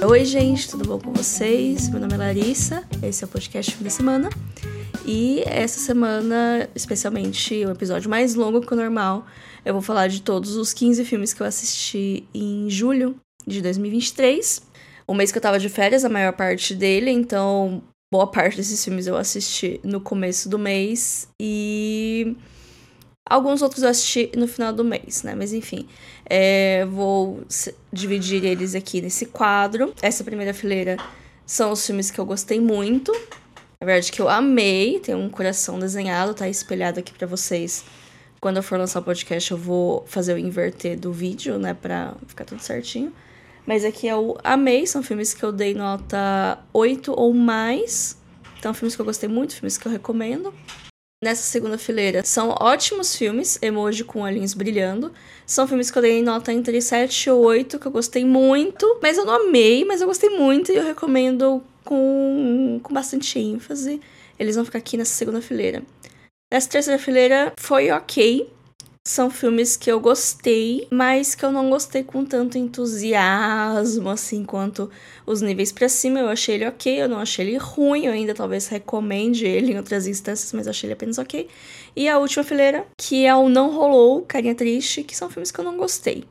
Oi, gente, tudo bom com vocês? Meu nome é Larissa, esse é o podcast Fim da Semana. E essa semana, especialmente o episódio mais longo que o normal, eu vou falar de todos os 15 filmes que eu assisti em julho de 2023. O mês que eu tava de férias, a maior parte dele, então boa parte desses filmes eu assisti no começo do mês e alguns outros eu assisti no final do mês, né? Mas enfim, é, vou dividir eles aqui nesse quadro. Essa primeira fileira são os filmes que eu gostei muito. Na verdade, que eu amei. Tem um coração desenhado, tá espelhado aqui para vocês. Quando eu for lançar o podcast, eu vou fazer o inverter do vídeo, né? Pra ficar tudo certinho. Mas aqui o Amei, são filmes que eu dei nota 8 ou mais. Então, filmes que eu gostei muito, filmes que eu recomendo. Nessa segunda fileira são ótimos filmes, emoji com olhinhos brilhando. São filmes que eu dei nota entre 7 e 8, que eu gostei muito. Mas eu não amei, mas eu gostei muito e eu recomendo com, com bastante ênfase. Eles vão ficar aqui nessa segunda fileira. Nessa terceira fileira foi ok são filmes que eu gostei, mas que eu não gostei com tanto entusiasmo, assim, quanto os níveis para cima. Eu achei ele ok, eu não achei ele ruim, eu ainda talvez recomende ele em outras instâncias, mas achei ele apenas ok. E a última fileira, que é o Não Rolou, Carinha Triste, que são filmes que eu não gostei.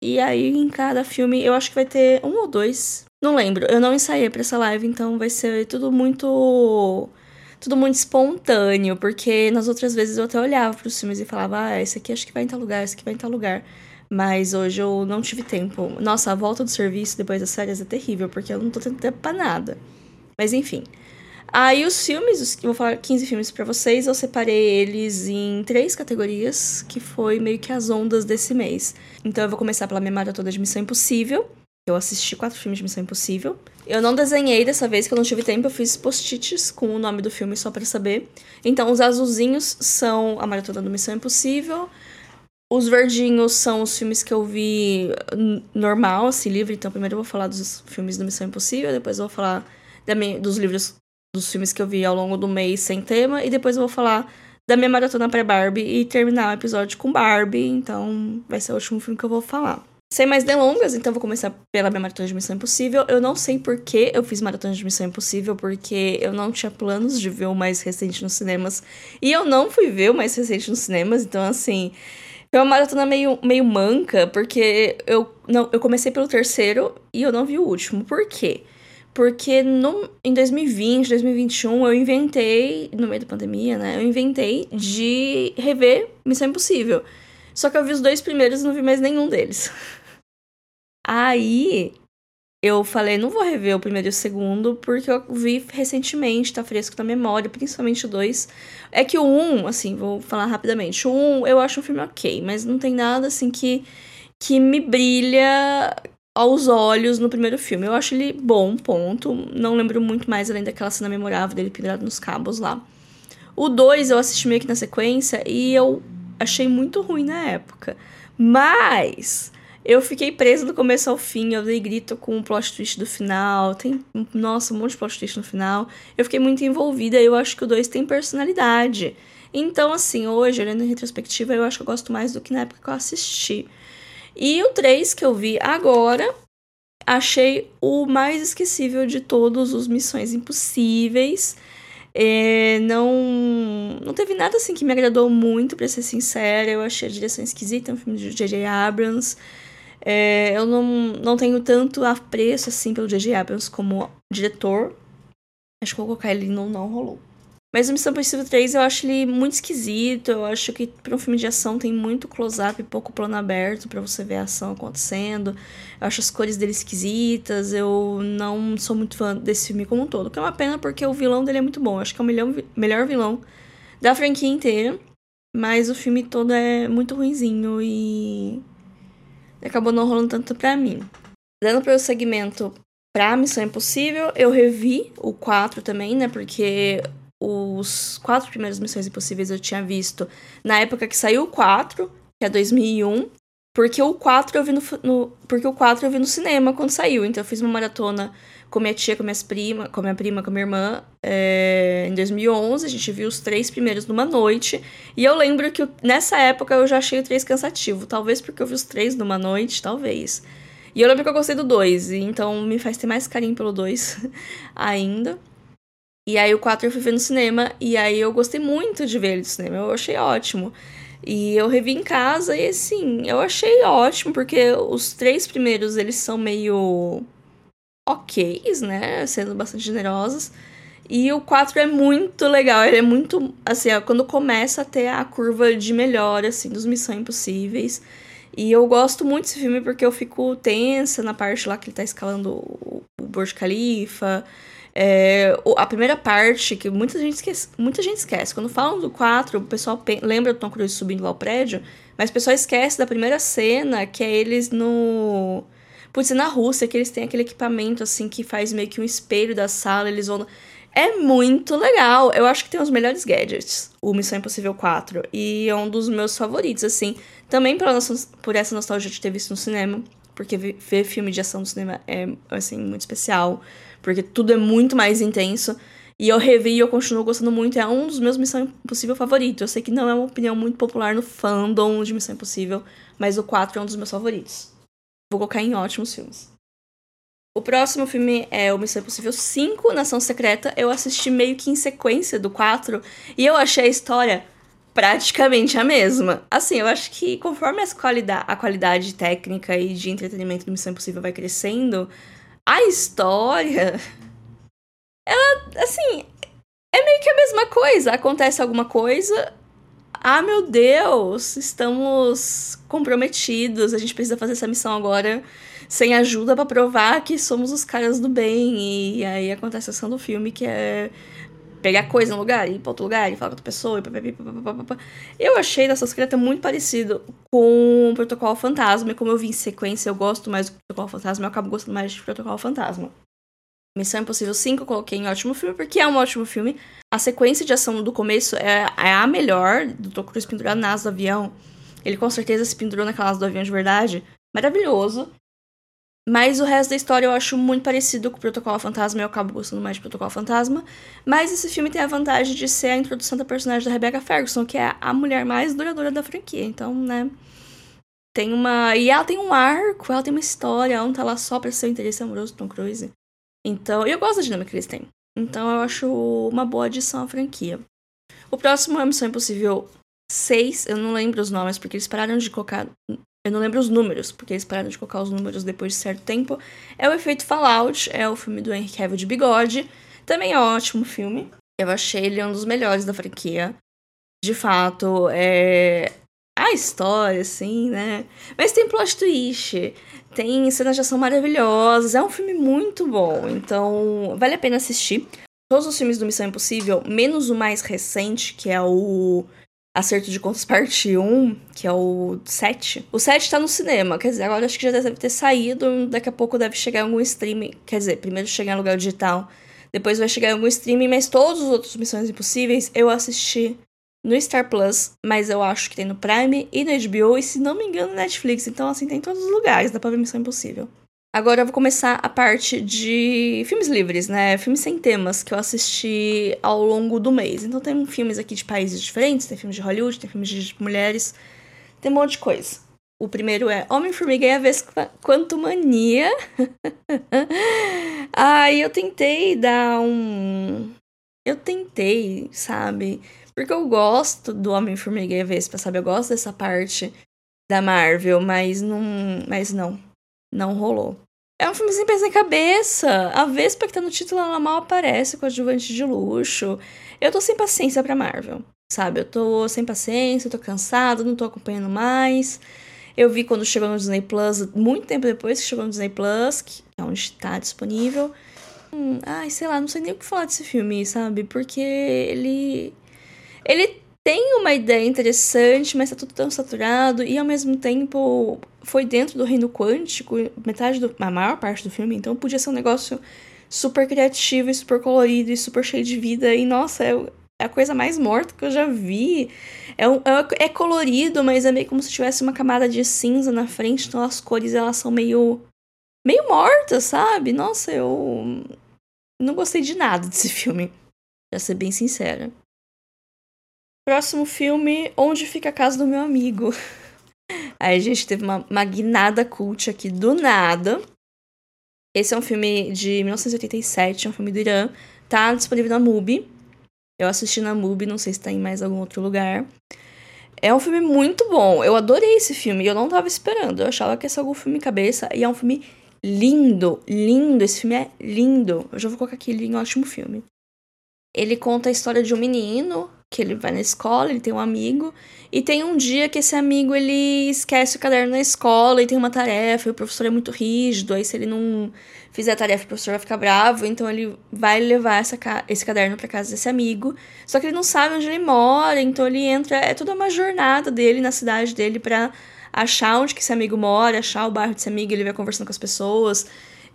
E aí, em cada filme, eu acho que vai ter um ou dois. Não lembro, eu não ensaiei pra essa live, então vai ser tudo muito tudo muito espontâneo, porque nas outras vezes eu até olhava para os filmes e falava, ah, esse aqui acho que vai em tal lugar, esse aqui vai em tal lugar. Mas hoje eu não tive tempo. Nossa, a volta do serviço depois das férias é terrível, porque eu não tô tendo tempo pra nada. Mas enfim. Aí os filmes, eu vou falar 15 filmes para vocês, eu separei eles em três categorias, que foi meio que as ondas desse mês. Então eu vou começar pela minha maratona de Missão Impossível, eu assisti quatro filmes de Missão Impossível. Eu não desenhei dessa vez, que eu não tive tempo. Eu fiz post-its com o nome do filme só para saber. Então, os azulzinhos são a maratona do Missão Impossível. Os verdinhos são os filmes que eu vi normal, assim, livre. Então, primeiro eu vou falar dos filmes do Missão Impossível. Depois eu vou falar minha, dos livros, dos filmes que eu vi ao longo do mês sem tema. E depois eu vou falar da minha maratona pré-Barbie e terminar o episódio com Barbie. Então, vai ser o último filme que eu vou falar. Sem mais delongas, então vou começar pela minha maratona de Missão Impossível. Eu não sei por que eu fiz maratona de Missão Impossível, porque eu não tinha planos de ver o mais recente nos cinemas. E eu não fui ver o mais recente nos cinemas, então assim. Foi uma maratona meio, meio manca, porque eu, não, eu comecei pelo terceiro e eu não vi o último. Por quê? Porque no, em 2020, 2021, eu inventei, no meio da pandemia, né? Eu inventei de rever Missão Impossível. Só que eu vi os dois primeiros e não vi mais nenhum deles. Aí eu falei, não vou rever o primeiro e o segundo, porque eu vi recentemente, tá fresco na memória, principalmente o dois. É que o um, assim, vou falar rapidamente. O um eu acho um filme ok, mas não tem nada assim que, que me brilha aos olhos no primeiro filme. Eu acho ele bom, ponto. Não lembro muito mais além daquela cena memorável dele pendurado nos cabos lá. O 2 eu assisti meio que na sequência e eu achei muito ruim na época. Mas eu fiquei presa do começo ao fim, eu dei grito com o plot twist do final, tem, nossa, um monte de plot twist no final. Eu fiquei muito envolvida, eu acho que o 2 tem personalidade. Então, assim, hoje, olhando em retrospectiva, eu acho que eu gosto mais do que na época que eu assisti. E o 3 que eu vi agora, achei o mais esquecível de todos os Missões Impossíveis. É, não, não teve nada assim que me agradou muito, para ser sincera. Eu achei a direção esquisita, é um filme de J.J. Abrams. É, eu não, não tenho tanto apreço assim pelo J.J. Abrams como diretor. Acho que colocar ele no não rolou. Mas o Missão Impossível 3 eu acho ele muito esquisito. Eu acho que para um filme de ação tem muito close-up e pouco plano aberto para você ver a ação acontecendo. Eu acho as cores dele esquisitas. Eu não sou muito fã desse filme como um todo. Que é uma pena porque o vilão dele é muito bom. Eu acho que é o melhor, melhor vilão da franquia inteira. Mas o filme todo é muito ruinzinho e acabou não rolando tanto pra mim. Dando para o segmento pra Missão Impossível, eu revi o 4 também, né? Porque os quatro primeiros Missões Impossíveis eu tinha visto na época que saiu o 4, que é 2001, porque o 4 eu vi no, no, porque o 4 eu vi no cinema quando saiu, então eu fiz uma maratona com minha tia, com minhas prima, com minha prima, com minha irmã, é, em 2011, a gente viu os três primeiros numa noite, e eu lembro que nessa época eu já achei o 3 cansativo, talvez porque eu vi os três numa noite, talvez. E eu lembro que eu gostei do 2, então me faz ter mais carinho pelo 2 ainda. E aí o 4 eu fui ver no cinema, e aí eu gostei muito de ver ele no cinema, eu achei ótimo. E eu revi em casa e assim, eu achei ótimo, porque os três primeiros eles são meio ok, né? Sendo bastante generosos. E o 4 é muito legal, ele é muito, assim, ó, quando começa a ter a curva de melhora, assim, dos Missão Impossíveis. E eu gosto muito desse filme porque eu fico tensa na parte lá que ele tá escalando o Burj Khalifa. É, a primeira parte, que muita gente esquece, muita gente esquece. Quando falam do 4, o pessoal lembra do Tom Cruise subindo lá o prédio, mas o pessoal esquece da primeira cena, que é eles no. Putz, na Rússia, que eles têm aquele equipamento assim que faz meio que um espelho da sala, eles vão. É muito legal. Eu acho que tem os melhores gadgets, o Missão Impossível 4. E é um dos meus favoritos, assim. Também por, por essa nostalgia de ter visto no cinema. Porque ver filme de ação no cinema é, assim, muito especial. Porque tudo é muito mais intenso. E eu revi e eu continuo gostando muito. É um dos meus Missão Impossível favoritos. Eu sei que não é uma opinião muito popular no fandom de Missão Impossível. Mas o 4 é um dos meus favoritos. Vou colocar em ótimos filmes. O próximo filme é o Missão Impossível 5, Nação Secreta. Eu assisti meio que em sequência do 4 e eu achei a história praticamente a mesma. Assim, eu acho que conforme as qualidade, a qualidade técnica e de entretenimento do Missão Impossível vai crescendo, a história. Ela, assim, é meio que a mesma coisa. Acontece alguma coisa. Ah, meu Deus, estamos comprometidos. A gente precisa fazer essa missão agora sem ajuda para provar que somos os caras do bem. E aí acontece a ação do filme que é pegar coisa no lugar, ir pra outro lugar, e falar com outra pessoa, e Eu achei dessa secreta muito parecido com o Protocolo Fantasma, e como eu vi em sequência, eu gosto mais do Protocolo Fantasma, eu acabo gostando mais de Protocolo Fantasma. Missão Impossível 5 eu coloquei em ótimo filme, porque é um ótimo filme. A sequência de ação do começo é, é a melhor, do Tom Cruise pendurado na asa do avião. Ele com certeza se pendurou naquela asa do avião de verdade. Maravilhoso. Mas o resto da história eu acho muito parecido com o Protocolo Fantasma e eu acabo gostando mais de Protocolo Fantasma. Mas esse filme tem a vantagem de ser a introdução da personagem da Rebecca Ferguson, que é a mulher mais duradoura da franquia. Então, né. Tem uma. E ela tem um arco, ela tem uma história, ela não tá lá só pra ser o interesse amoroso do Tom Cruise. Então, eu gosto da dinâmica que eles têm. Então, eu acho uma boa adição à franquia. O próximo é Missão Impossível 6. Eu não lembro os nomes, porque eles pararam de colocar eu não lembro os números, porque eles pararam de colocar os números depois de certo tempo. É o Efeito Fallout, é o filme do Henry Cavill de bigode. Também é um ótimo filme. Eu achei ele um dos melhores da franquia. De fato, é. A história, assim, né? Mas tem plot twist, tem cenas de ação maravilhosas. É um filme muito bom, então vale a pena assistir. Todos os filmes do Missão Impossível, menos o mais recente, que é o Acerto de Contas Parte 1, que é o 7. O 7 tá no cinema, quer dizer, agora acho que já deve ter saído, daqui a pouco deve chegar em algum streaming. Quer dizer, primeiro chegar em lugar digital, depois vai chegar em algum streaming, mas todos os outros Missões Impossíveis eu assisti no Star Plus, mas eu acho que tem no Prime e no HBO, e se não me engano, no Netflix. Então, assim, tem em todos os lugares, dá pra ver Missão Impossível. Agora eu vou começar a parte de filmes livres, né? Filmes sem temas que eu assisti ao longo do mês. Então tem filmes aqui de países diferentes, tem filmes de Hollywood, tem filmes de mulheres, tem um monte de coisa. O primeiro é Homem-Formiga e a Vespa Quanto Mania. Aí eu tentei dar um. Eu tentei, sabe? Porque eu gosto do Homem-Formiga e a Vespa, sabe? Eu gosto dessa parte da Marvel, mas não. Mas não. Não rolou. É um filme sem pés nem cabeça. A Vespa que tá no título, ela mal aparece com adjuvante de luxo. Eu tô sem paciência pra Marvel, sabe? Eu tô sem paciência, tô cansada, não tô acompanhando mais. Eu vi quando chegou no Disney Plus, muito tempo depois que chegou no Disney Plus, que é onde tá disponível. Hum, ai, sei lá, não sei nem o que falar desse filme, sabe? Porque ele. Ele tem uma ideia interessante, mas tá tudo tão saturado e ao mesmo tempo foi dentro do reino quântico, metade do, a maior parte do filme, então podia ser um negócio super criativo e super colorido e super cheio de vida e nossa, é, é a coisa mais morta que eu já vi. É, um, é, é colorido, mas é meio como se tivesse uma camada de cinza na frente, então as cores elas são meio meio mortas, sabe? Nossa, eu não gostei de nada desse filme, pra ser bem sincera. Próximo filme, Onde Fica a Casa do Meu Amigo. Aí a gente teve uma, guinada cult aqui do nada. Esse é um filme de 1987, é um filme do Irã. Tá disponível na MUBI. Eu assisti na MUBI, não sei se tá em mais algum outro lugar. É um filme muito bom. Eu adorei esse filme eu não tava esperando. Eu achava que ia ser algum filme cabeça. E é um filme lindo, lindo. Esse filme é lindo. Eu já vou colocar aqui em um ótimo filme. Ele conta a história de um menino que ele vai na escola, ele tem um amigo, e tem um dia que esse amigo ele esquece o caderno na escola e tem uma tarefa, e o professor é muito rígido, aí se ele não fizer a tarefa, o professor vai ficar bravo, então ele vai levar essa, esse caderno para casa desse amigo. Só que ele não sabe onde ele mora, então ele entra, é toda uma jornada dele na cidade dele para achar onde que esse amigo mora, achar o bairro desse amigo, ele vai conversando com as pessoas.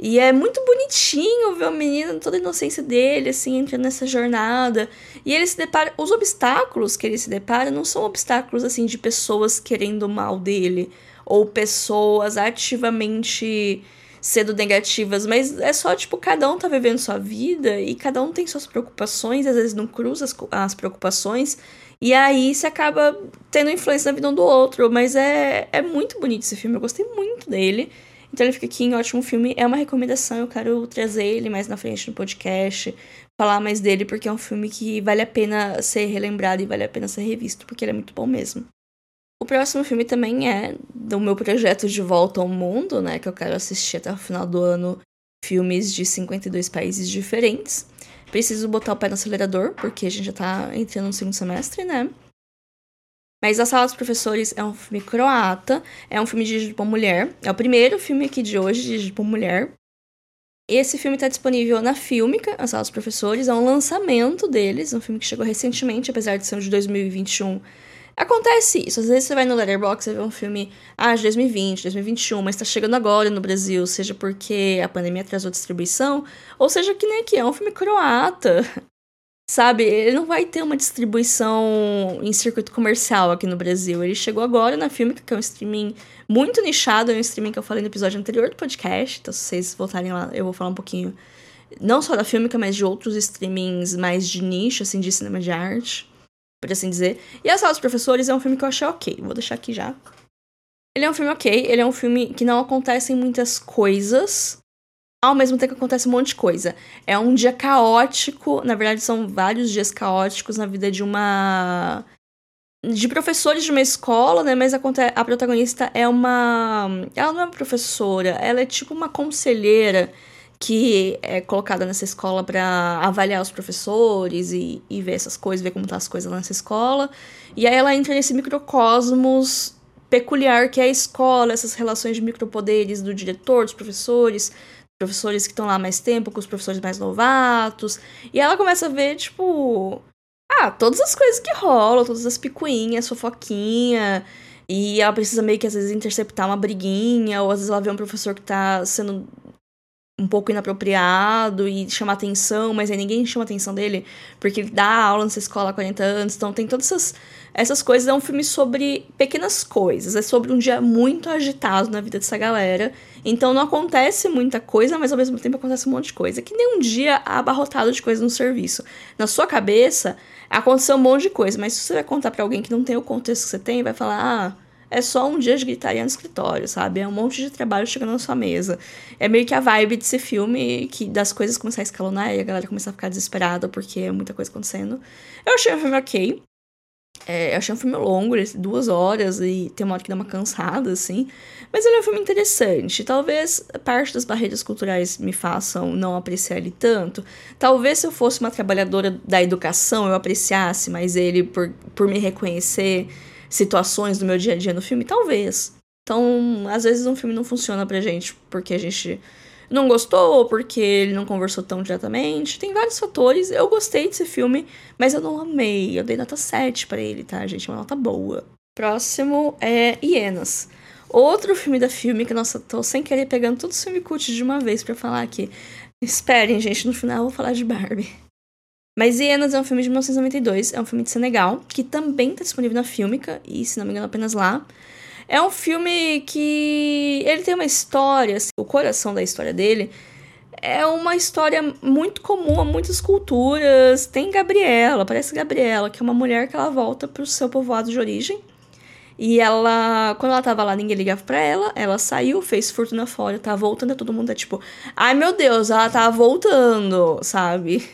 E é muito bonitinho ver o menino, toda a inocência dele, assim, entrando nessa jornada. E ele se depara. Os obstáculos que ele se depara não são obstáculos, assim, de pessoas querendo o mal dele. Ou pessoas ativamente sendo negativas, mas é só, tipo, cada um tá vivendo sua vida e cada um tem suas preocupações, às vezes não cruza as, as preocupações, e aí você acaba tendo influência na vida um do outro. Mas é, é muito bonito esse filme, eu gostei muito dele. Então ele fica aqui em ótimo filme. É uma recomendação, eu quero trazer ele mais na frente no podcast, falar mais dele, porque é um filme que vale a pena ser relembrado e vale a pena ser revisto, porque ele é muito bom mesmo. O próximo filme também é do meu projeto de volta ao mundo, né? Que eu quero assistir até o final do ano filmes de 52 países diferentes. Preciso botar o pé no acelerador, porque a gente já tá entrando no segundo semestre, né? Mas A Sala dos Professores é um filme croata, é um filme dirigido por mulher. É o primeiro filme aqui de hoje dirigido por mulher. Esse filme está disponível na Filmica, A Sala dos Professores. É um lançamento deles, um filme que chegou recentemente, apesar de ser um de 2021. Acontece isso, às vezes você vai no Letterboxd e vê um filme ah, de 2020, 2021, mas está chegando agora no Brasil, seja porque a pandemia atrasou a distribuição, ou seja que nem aqui, é um filme croata. Sabe, ele não vai ter uma distribuição em circuito comercial aqui no Brasil. Ele chegou agora na Filmica, que é um streaming muito nichado, é um streaming que eu falei no episódio anterior do podcast. Então, se vocês voltarem lá, eu vou falar um pouquinho, não só da Filmica, mas de outros streamings mais de nicho, assim, de cinema de arte, por assim dizer. E A Sala dos Professores é um filme que eu achei ok. Vou deixar aqui já. Ele é um filme ok, ele é um filme que não acontecem muitas coisas, ao mesmo tempo que acontece um monte de coisa. É um dia caótico, na verdade são vários dias caóticos na vida de uma de professores de uma escola, né? Mas a, a protagonista é uma. Ela não é uma professora, ela é tipo uma conselheira que é colocada nessa escola para avaliar os professores e, e ver essas coisas, ver como tá as coisas nessa escola. E aí ela entra nesse microcosmos peculiar que é a escola, essas relações de micropoderes do diretor, dos professores, professores que estão lá mais tempo, com os professores mais novatos. E ela começa a ver, tipo. Ah, todas as coisas que rolam, todas as picuinhas, fofoquinha. E ela precisa meio que às vezes interceptar uma briguinha, ou às vezes ela vê um professor que tá sendo um pouco inapropriado e chamar atenção, mas aí ninguém chama atenção dele porque ele dá aula nessa escola há 40 anos. Então tem todas essas, essas coisas. É um filme sobre pequenas coisas. É sobre um dia muito agitado na vida dessa galera. Então não acontece muita coisa, mas ao mesmo tempo acontece um monte de coisa. Que nem um dia abarrotado de coisa no serviço. Na sua cabeça, aconteceu um monte de coisa, mas se você vai contar para alguém que não tem o contexto que você tem, vai falar, ah, é só um dia de gritaria no escritório, sabe? É um monte de trabalho chegando na sua mesa. É meio que a vibe desse filme, que das coisas começar a escalonar e a galera começar a ficar desesperada porque é muita coisa acontecendo. Eu achei o filme ok. É, eu achei um filme longo, duas horas, e tem uma hora que dá uma cansada, assim. Mas ele é um filme interessante. Talvez parte das barreiras culturais me façam não apreciar ele tanto. Talvez se eu fosse uma trabalhadora da educação, eu apreciasse mais ele por, por me reconhecer situações do meu dia a dia no filme. Talvez. Então, às vezes um filme não funciona pra gente porque a gente não gostou ou porque ele não conversou tão diretamente. Tem vários fatores. Eu gostei desse filme, mas eu não amei. Eu dei nota 7 para ele, tá, gente? Uma nota boa. Próximo é Hienas. Outro filme da filme que, nossa, tô sem querer pegando todo o filme cult de uma vez para falar aqui. Esperem, gente, no final eu vou falar de Barbie. Mas Hienas é um filme de 1992, é um filme de Senegal, que também tá disponível na Filmica, e se não me engano apenas lá. É um filme que ele tem uma história, assim, o coração da história dele é uma história muito comum a muitas culturas. Tem Gabriela, parece Gabriela, que é uma mulher que ela volta para o seu povoado de origem. E ela, quando ela tava lá, ninguém ligava pra ela. Ela saiu, fez fortuna fora, tá voltando, todo mundo é tipo, ai meu Deus, ela tá voltando, sabe?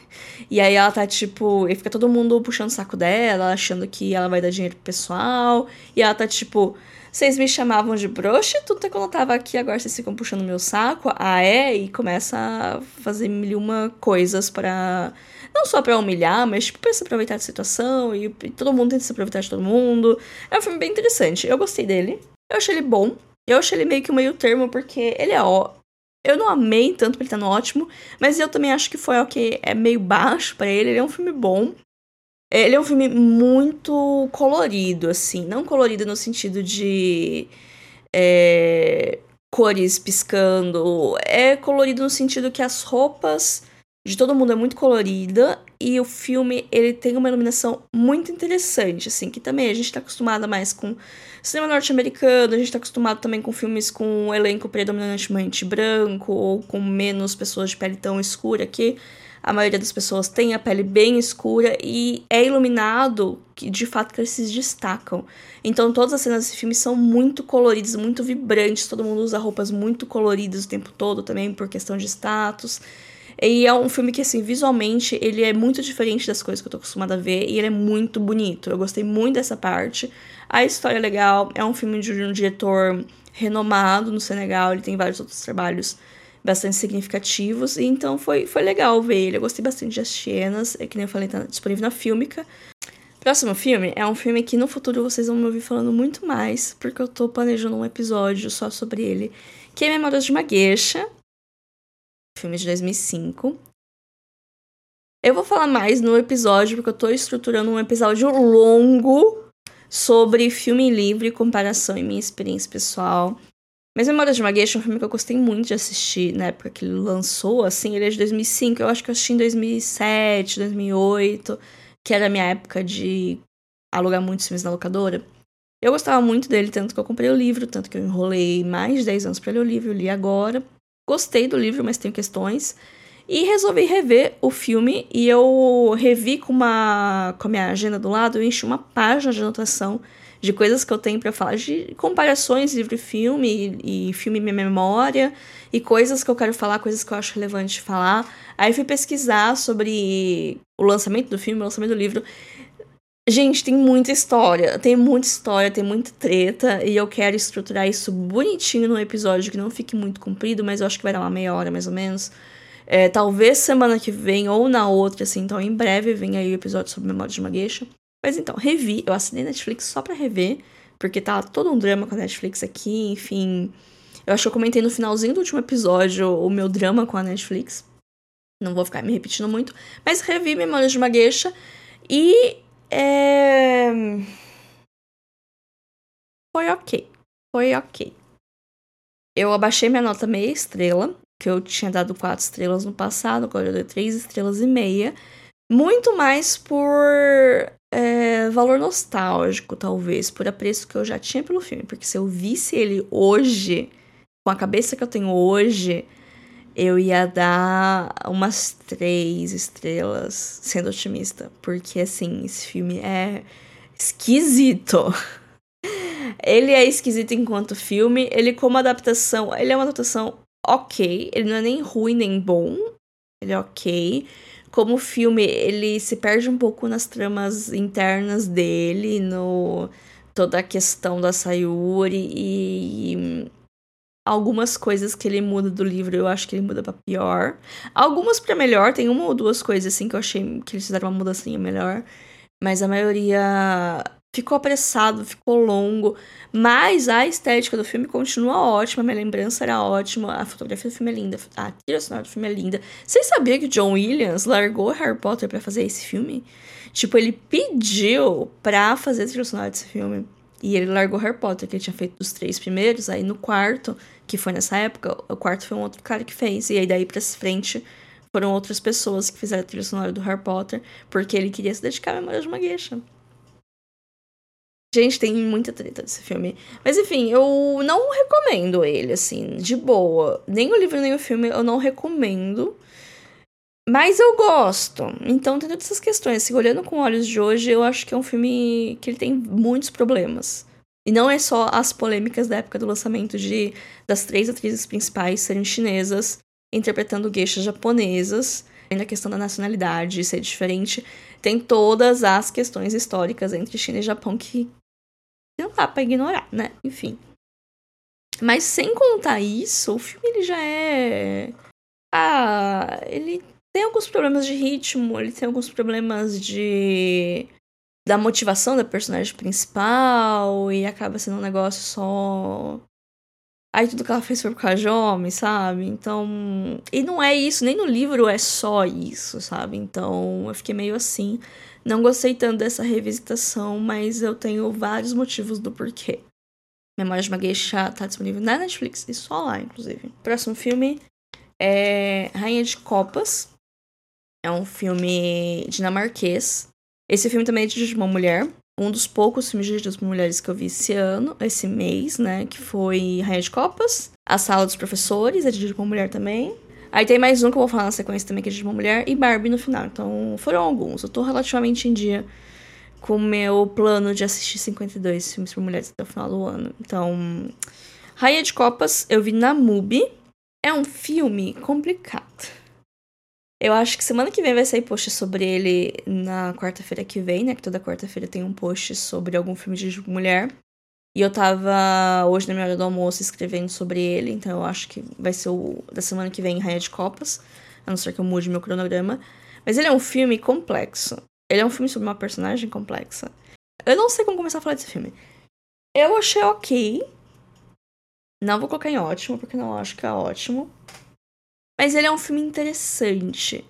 E aí ela tá tipo, e fica todo mundo puxando o saco dela, achando que ela vai dar dinheiro pro pessoal. E ela tá tipo, vocês me chamavam de prostituta quando eu tava aqui, agora vocês ficam puxando meu saco. Ah, é? E começa a fazer mil uma coisas para não só para humilhar, mas tipo, pra se aproveitar da situação e, e, todo mundo tenta se aproveitar de todo mundo. É um filme bem interessante. Eu gostei dele. Eu achei ele bom. Eu achei ele meio que um meio termo, porque ele é ó. Eu não amei tanto pra ele tá no ótimo, mas eu também acho que foi ok. É meio baixo para ele. Ele é um filme bom. Ele é um filme muito colorido, assim. Não colorido no sentido de. É, cores piscando. É colorido no sentido que as roupas de todo mundo é muito colorida e o filme ele tem uma iluminação muito interessante, assim, que também a gente tá acostumada mais com cinema norte-americano, a gente tá acostumado também com filmes com um elenco predominantemente branco ou com menos pessoas de pele tão escura que a maioria das pessoas tem a pele bem escura e é iluminado que de fato que eles se destacam. Então todas as cenas desse filme são muito coloridas, muito vibrantes, todo mundo usa roupas muito coloridas o tempo todo também por questão de status. E é um filme que, assim, visualmente, ele é muito diferente das coisas que eu tô acostumada a ver e ele é muito bonito. Eu gostei muito dessa parte. A história é legal, é um filme de um diretor renomado no Senegal, ele tem vários outros trabalhos bastante significativos, e então foi, foi legal ver ele. Eu gostei bastante de As Chienas, é que nem eu falei, tá disponível na Filmica. Próximo filme é um filme que no futuro vocês vão me ouvir falando muito mais, porque eu tô planejando um episódio só sobre ele, que é Memórias de uma Gueixa, filme de 2005. Eu vou falar mais no episódio, porque eu tô estruturando um episódio longo sobre filme livre, comparação e minha experiência pessoal. Mas Memórias de uma é um filme que eu gostei muito de assistir na época que ele lançou, assim, ele é de 2005, eu acho que eu assisti em 2007, 2008, que era a minha época de alugar muitos filmes na locadora. Eu gostava muito dele, tanto que eu comprei o livro, tanto que eu enrolei mais de 10 anos para ler o livro, eu li agora. Gostei do livro, mas tenho questões. E resolvi rever o filme e eu revi com, uma, com a minha agenda do lado, eu enchi uma página de anotação de coisas que eu tenho para falar, de comparações livro e filme, e, e filme minha memória, e coisas que eu quero falar, coisas que eu acho relevante falar. Aí fui pesquisar sobre o lançamento do filme, o lançamento do livro. Gente, tem muita história, tem muita história, tem muita treta, e eu quero estruturar isso bonitinho num episódio que não fique muito comprido, mas eu acho que vai dar uma meia hora mais ou menos. É, talvez semana que vem ou na outra, assim, então em breve vem aí o episódio sobre Memória de uma. Mas então, revi, eu assinei Netflix só pra rever, porque tá todo um drama com a Netflix aqui, enfim. Eu acho que eu comentei no finalzinho do último episódio o meu drama com a Netflix. Não vou ficar me repetindo muito, mas revi Memórias de uma e é... Foi ok. Foi ok. Eu abaixei minha nota meia estrela, que eu tinha dado quatro estrelas no passado, agora eu dei três estrelas e meia. Muito mais por é, valor nostálgico, talvez, por apreço que eu já tinha pelo filme. Porque se eu visse ele hoje, com a cabeça que eu tenho hoje, eu ia dar umas três estrelas, sendo otimista. Porque, assim, esse filme é esquisito. Ele é esquisito enquanto filme. Ele, como adaptação, ele é uma adaptação ok. Ele não é nem ruim nem bom. Ele é ok. Como filme, ele se perde um pouco nas tramas internas dele, no toda a questão da Sayuri e algumas coisas que ele muda do livro, eu acho que ele muda para pior. Algumas para melhor, tem uma ou duas coisas assim que eu achei que eles fizeram uma mudancinha melhor, mas a maioria ficou apressado, ficou longo, mas a estética do filme continua ótima, minha lembrança era ótima, a fotografia do filme é linda, a trilha sonora do filme é linda. Vocês sabiam que John Williams largou Harry Potter para fazer esse filme? Tipo, ele pediu pra fazer a trilha sonora desse filme. E ele largou Harry Potter, que ele tinha feito os três primeiros, aí no quarto, que foi nessa época, o quarto foi um outro cara que fez. E aí daí pra frente foram outras pessoas que fizeram a trilha sonora do Harry Potter, porque ele queria se dedicar à memória de uma gueixa. Gente, tem muita treta desse filme. Mas enfim, eu não recomendo ele, assim, de boa. Nem o livro nem o filme eu não recomendo. Mas eu gosto. Então tem todas essas questões. Assim, olhando com olhos de hoje, eu acho que é um filme que ele tem muitos problemas. E não é só as polêmicas da época do lançamento de das três atrizes principais serem chinesas interpretando geishas japonesas, ainda a questão da nacionalidade ser diferente, tem todas as questões históricas entre China e Japão que não dá para ignorar, né? Enfim. Mas sem contar isso, o filme ele já é ah, ele tem alguns problemas de ritmo, ele tem alguns problemas de da motivação da personagem principal e acaba sendo um negócio só Aí tudo que ela fez foi por causa de homem, sabe? Então. E não é isso, nem no livro é só isso, sabe? Então eu fiquei meio assim. Não gostei tanto dessa revisitação, mas eu tenho vários motivos do porquê. Memória de uma Geisha tá disponível na Netflix e só lá, inclusive. Próximo filme é Rainha de Copas. É um filme dinamarquês. Esse filme também é de uma mulher um dos poucos filmes dirigidos por mulheres que eu vi esse ano, esse mês, né? Que foi Rainha de Copas. A Sala dos Professores, é dirigido por uma mulher também. Aí tem mais um que eu vou falar na sequência também, que é de uma mulher, e Barbie no final. Então, foram alguns. Eu tô relativamente em dia com o meu plano de assistir 52 filmes por mulheres até o final do ano. Então, Rainha de Copas, eu vi na MUBI. É um filme complicado. Eu acho que semana que vem vai sair post sobre ele na quarta-feira que vem, né? Que toda quarta-feira tem um post sobre algum filme de mulher. E eu tava hoje na minha hora do almoço escrevendo sobre ele, então eu acho que vai ser o da semana que vem Rainha de Copas, a não ser que eu mude meu cronograma. Mas ele é um filme complexo. Ele é um filme sobre uma personagem complexa. Eu não sei como começar a falar desse filme. Eu achei ok. Não vou colocar em ótimo, porque não acho que é ótimo. Mas ele é um filme interessante.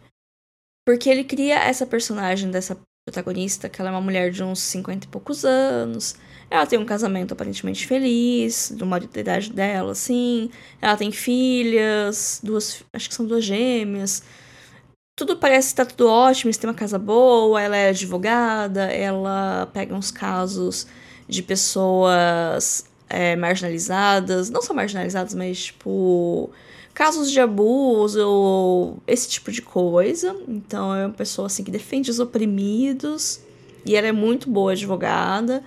Porque ele cria essa personagem dessa protagonista, que ela é uma mulher de uns 50 e poucos anos. Ela tem um casamento aparentemente feliz, do marido da idade dela, assim. Ela tem filhas, duas, acho que são duas gêmeas. Tudo parece estar tudo ótimo, eles têm uma casa boa, ela é advogada, ela pega uns casos de pessoas é, marginalizadas, não só marginalizadas, mas tipo casos de abuso ou esse tipo de coisa. Então é uma pessoa assim que defende os oprimidos e ela é muito boa advogada.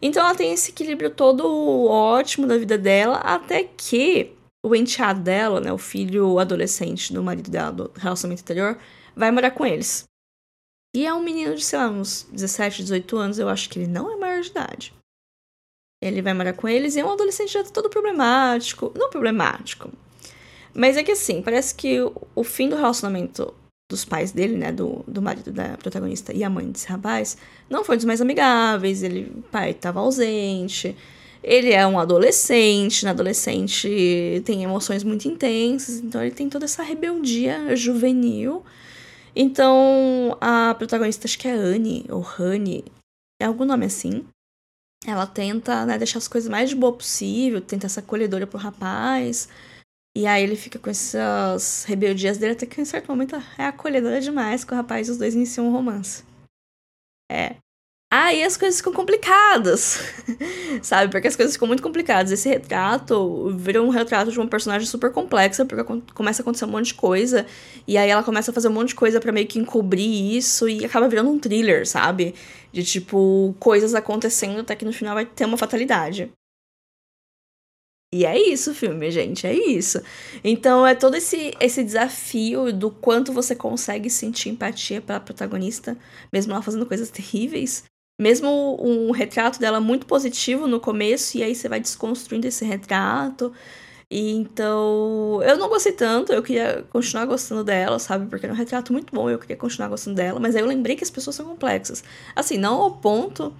Então ela tem esse equilíbrio todo ótimo da vida dela, até que o enteado dela, né, o filho adolescente do marido dela do relacionamento anterior, vai morar com eles. E é um menino de, sei lá, uns 17, 18 anos, eu acho que ele não é maior de idade. Ele vai morar com eles e é um adolescente já todo problemático. Não problemático, mas é que assim, parece que o, fim do relacionamento dos pais dele, né, do, do marido da protagonista e a mãe desse rapaz, não foi dos mais amigáveis, ele, o pai estava ausente, ele é um adolescente, na adolescente tem emoções muito intensas, então ele tem toda essa rebeldia juvenil. Então, a protagonista, acho que é Anne, ou Honey, é algum nome assim, ela tenta, né, deixar as coisas mais de boa possível, tenta ser acolhedora pro rapaz, e aí ele fica com essas rebeldias dele, até que em certo momento é acolhedora demais com o rapaz e os dois iniciam um romance. É. Aí as coisas ficam complicadas, sabe? Porque as coisas ficam muito complicadas. Esse retrato vira um retrato de uma personagem super complexa, porque começa a acontecer um monte de coisa, e aí ela começa a fazer um monte de coisa para meio que encobrir isso, e acaba virando um thriller, sabe? De tipo, coisas acontecendo até que no final vai ter uma fatalidade. E é isso filme, gente, é isso. Então é todo esse, esse desafio do quanto você consegue sentir empatia pela protagonista, mesmo ela fazendo coisas terríveis. Mesmo um retrato dela muito positivo no começo, e aí você vai desconstruindo esse retrato. E então, eu não gostei tanto, eu queria continuar gostando dela, sabe? Porque era um retrato muito bom, eu queria continuar gostando dela, mas aí eu lembrei que as pessoas são complexas. Assim, não ao ponto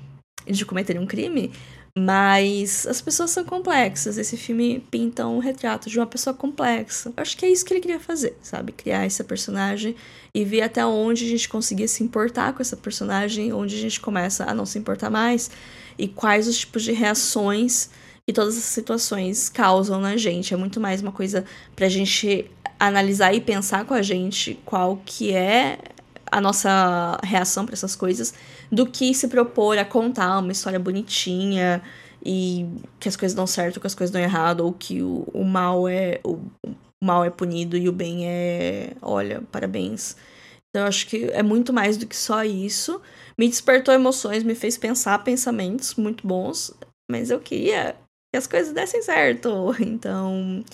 de cometerem um crime, mas as pessoas são complexas. Esse filme pinta um retrato de uma pessoa complexa. Eu acho que é isso que ele queria fazer, sabe? Criar essa personagem e ver até onde a gente conseguia se importar com essa personagem, onde a gente começa a não se importar mais e quais os tipos de reações que todas essas situações causam na gente. É muito mais uma coisa pra gente analisar e pensar com a gente qual que é a nossa reação para essas coisas do que se propor a contar uma história bonitinha e que as coisas dão certo, que as coisas dão errado, ou que o, o mal é o, o mal é punido e o bem é, olha, parabéns. Então eu acho que é muito mais do que só isso. Me despertou emoções, me fez pensar pensamentos muito bons. mas eu queria que as coisas dessem certo. Então,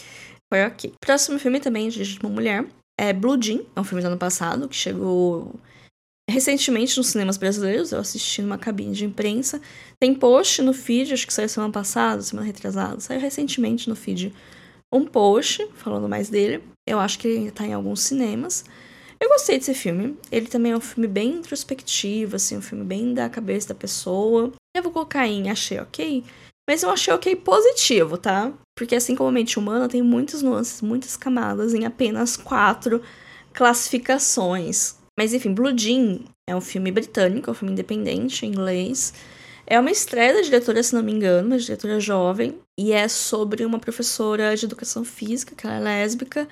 foi ok. Próximo filme também, de uma mulher, é Blue Jean, é um filme do ano passado, que chegou recentemente nos cinemas brasileiros, eu assisti numa cabine de imprensa. Tem post no feed, acho que saiu semana passada, semana retrasada, saiu recentemente no feed um post falando mais dele. Eu acho que ele tá em alguns cinemas. Eu gostei desse filme. Ele também é um filme bem introspectivo, assim, um filme bem da cabeça da pessoa. Eu vou colocar em achei ok, mas eu achei ok positivo, tá? Porque assim como a mente humana, tem muitas nuances, muitas camadas em apenas quatro classificações. Mas enfim, Blue Jean é um filme britânico, é um filme independente, em inglês. É uma estreia da diretora, se não me engano, uma diretora jovem, e é sobre uma professora de educação física, que ela é lésbica,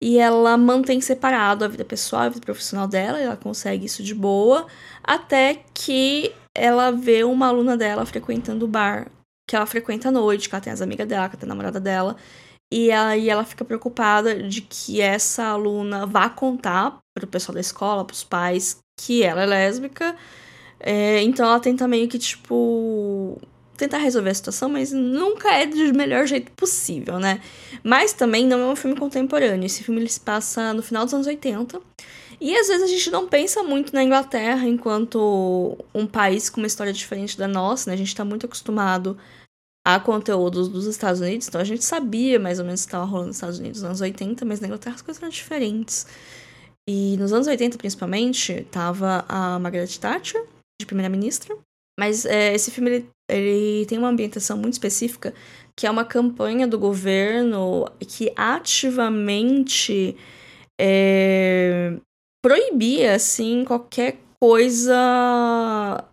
e ela mantém separado a vida pessoal e a vida profissional dela, e ela consegue isso de boa, até que ela vê uma aluna dela frequentando o bar que ela frequenta à noite, que ela tem as amigas dela, que ela tem a namorada dela, e aí ela fica preocupada de que essa aluna vá contar pro pessoal da escola, pros pais, que ela é lésbica. É, então ela tenta meio que, tipo, tentar resolver a situação, mas nunca é do melhor jeito possível, né? Mas também não é um filme contemporâneo. Esse filme ele se passa no final dos anos 80. E às vezes a gente não pensa muito na Inglaterra enquanto um país com uma história diferente da nossa, né? A gente tá muito acostumado a conteúdos dos Estados Unidos, então a gente sabia mais ou menos o que estava rolando nos Estados Unidos nos anos 80, mas na Inglaterra as coisas eram diferentes. E nos anos 80, principalmente, tava a Margaret Thatcher, de primeira-ministra, mas é, esse filme ele, ele tem uma ambientação muito específica, que é uma campanha do governo que ativamente é, proibia, assim, qualquer coisa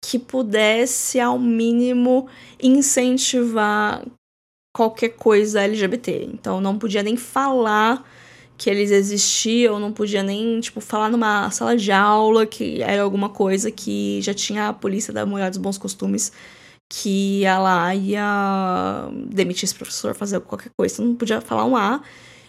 que pudesse, ao mínimo, incentivar qualquer coisa LGBT. Então, não podia nem falar que eles existiam, não podia nem, tipo, falar numa sala de aula que era alguma coisa que já tinha a polícia da mulher dos bons costumes que ia lá ia demitir esse professor, fazer qualquer coisa. Então, não podia falar um A.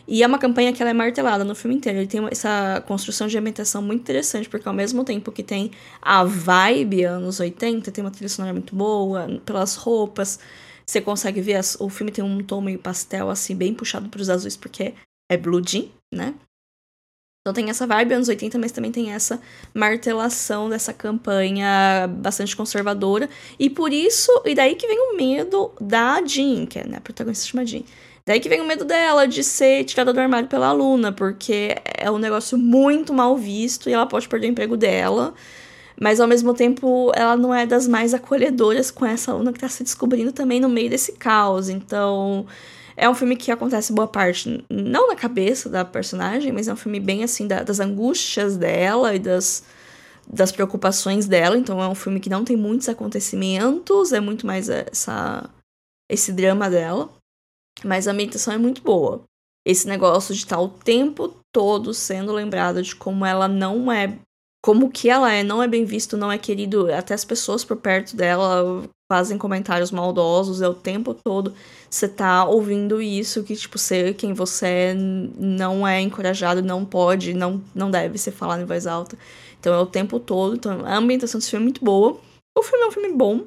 E é uma campanha que ela é martelada no filme inteiro. Ele tem essa construção de ambientação muito interessante, porque ao mesmo tempo que tem a vibe anos 80, tem uma trilha sonora muito boa, pelas roupas. Você consegue ver, as, o filme tem um tom meio pastel, assim, bem puxado para os azuis, porque é Blue Jean, né? Então tem essa vibe anos 80, mas também tem essa martelação dessa campanha bastante conservadora. E por isso, e daí que vem o medo da Jean, que é né, a protagonista chama Jean Daí que vem o medo dela de ser tirada do armário pela aluna, porque é um negócio muito mal visto e ela pode perder o emprego dela. Mas ao mesmo tempo, ela não é das mais acolhedoras com essa aluna que tá se descobrindo também no meio desse caos. Então, é um filme que acontece boa parte, não na cabeça da personagem, mas é um filme bem assim, da, das angústias dela e das, das preocupações dela. Então, é um filme que não tem muitos acontecimentos, é muito mais essa, esse drama dela. Mas a meditação é muito boa. Esse negócio de estar o tempo todo sendo lembrada de como ela não é. Como que ela é, não é bem visto, não é querido. Até as pessoas por perto dela fazem comentários maldosos, é o tempo todo você tá ouvindo isso, que, tipo, ser quem você é não é encorajado, não pode, não, não deve ser falado em voz alta. Então é o tempo todo. Então, a ambientação desse filme é muito boa. O filme é um filme bom,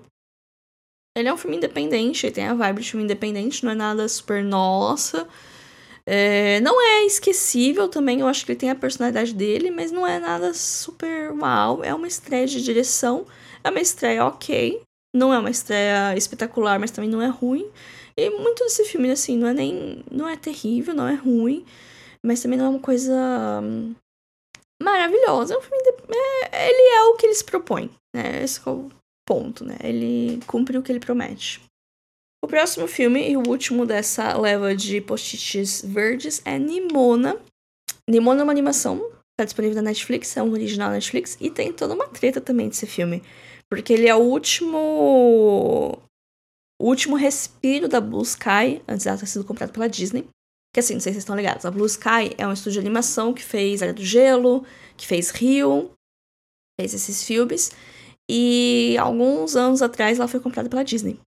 ele é um filme independente, tem a vibe de filme independente, não é nada super nossa. É, não é esquecível também, eu acho que ele tem a personalidade dele, mas não é nada super uau. É uma estreia de direção, é uma estreia ok. Não é uma estreia espetacular, mas também não é ruim. E muito desse filme, assim, não é nem. Não é terrível, não é ruim, mas também não é uma coisa hum, maravilhosa. É um filme. De, é, ele é o que ele se propõe, né? Esse é o Ponto, né? Ele cumpre o que ele promete. O próximo filme e o último dessa leva de post-its verdes é Nimona. Nimona é uma animação, tá disponível na Netflix, é um original Netflix, e tem toda uma treta também desse filme. Porque ele é o último. O último respiro da Blue Sky, antes dela ter sido comprada pela Disney. Que assim, não sei se vocês estão ligados. A Blue Sky é um estúdio de animação que fez Área do Gelo, que fez Rio, fez esses filmes. E alguns anos atrás ela foi comprada pela Disney.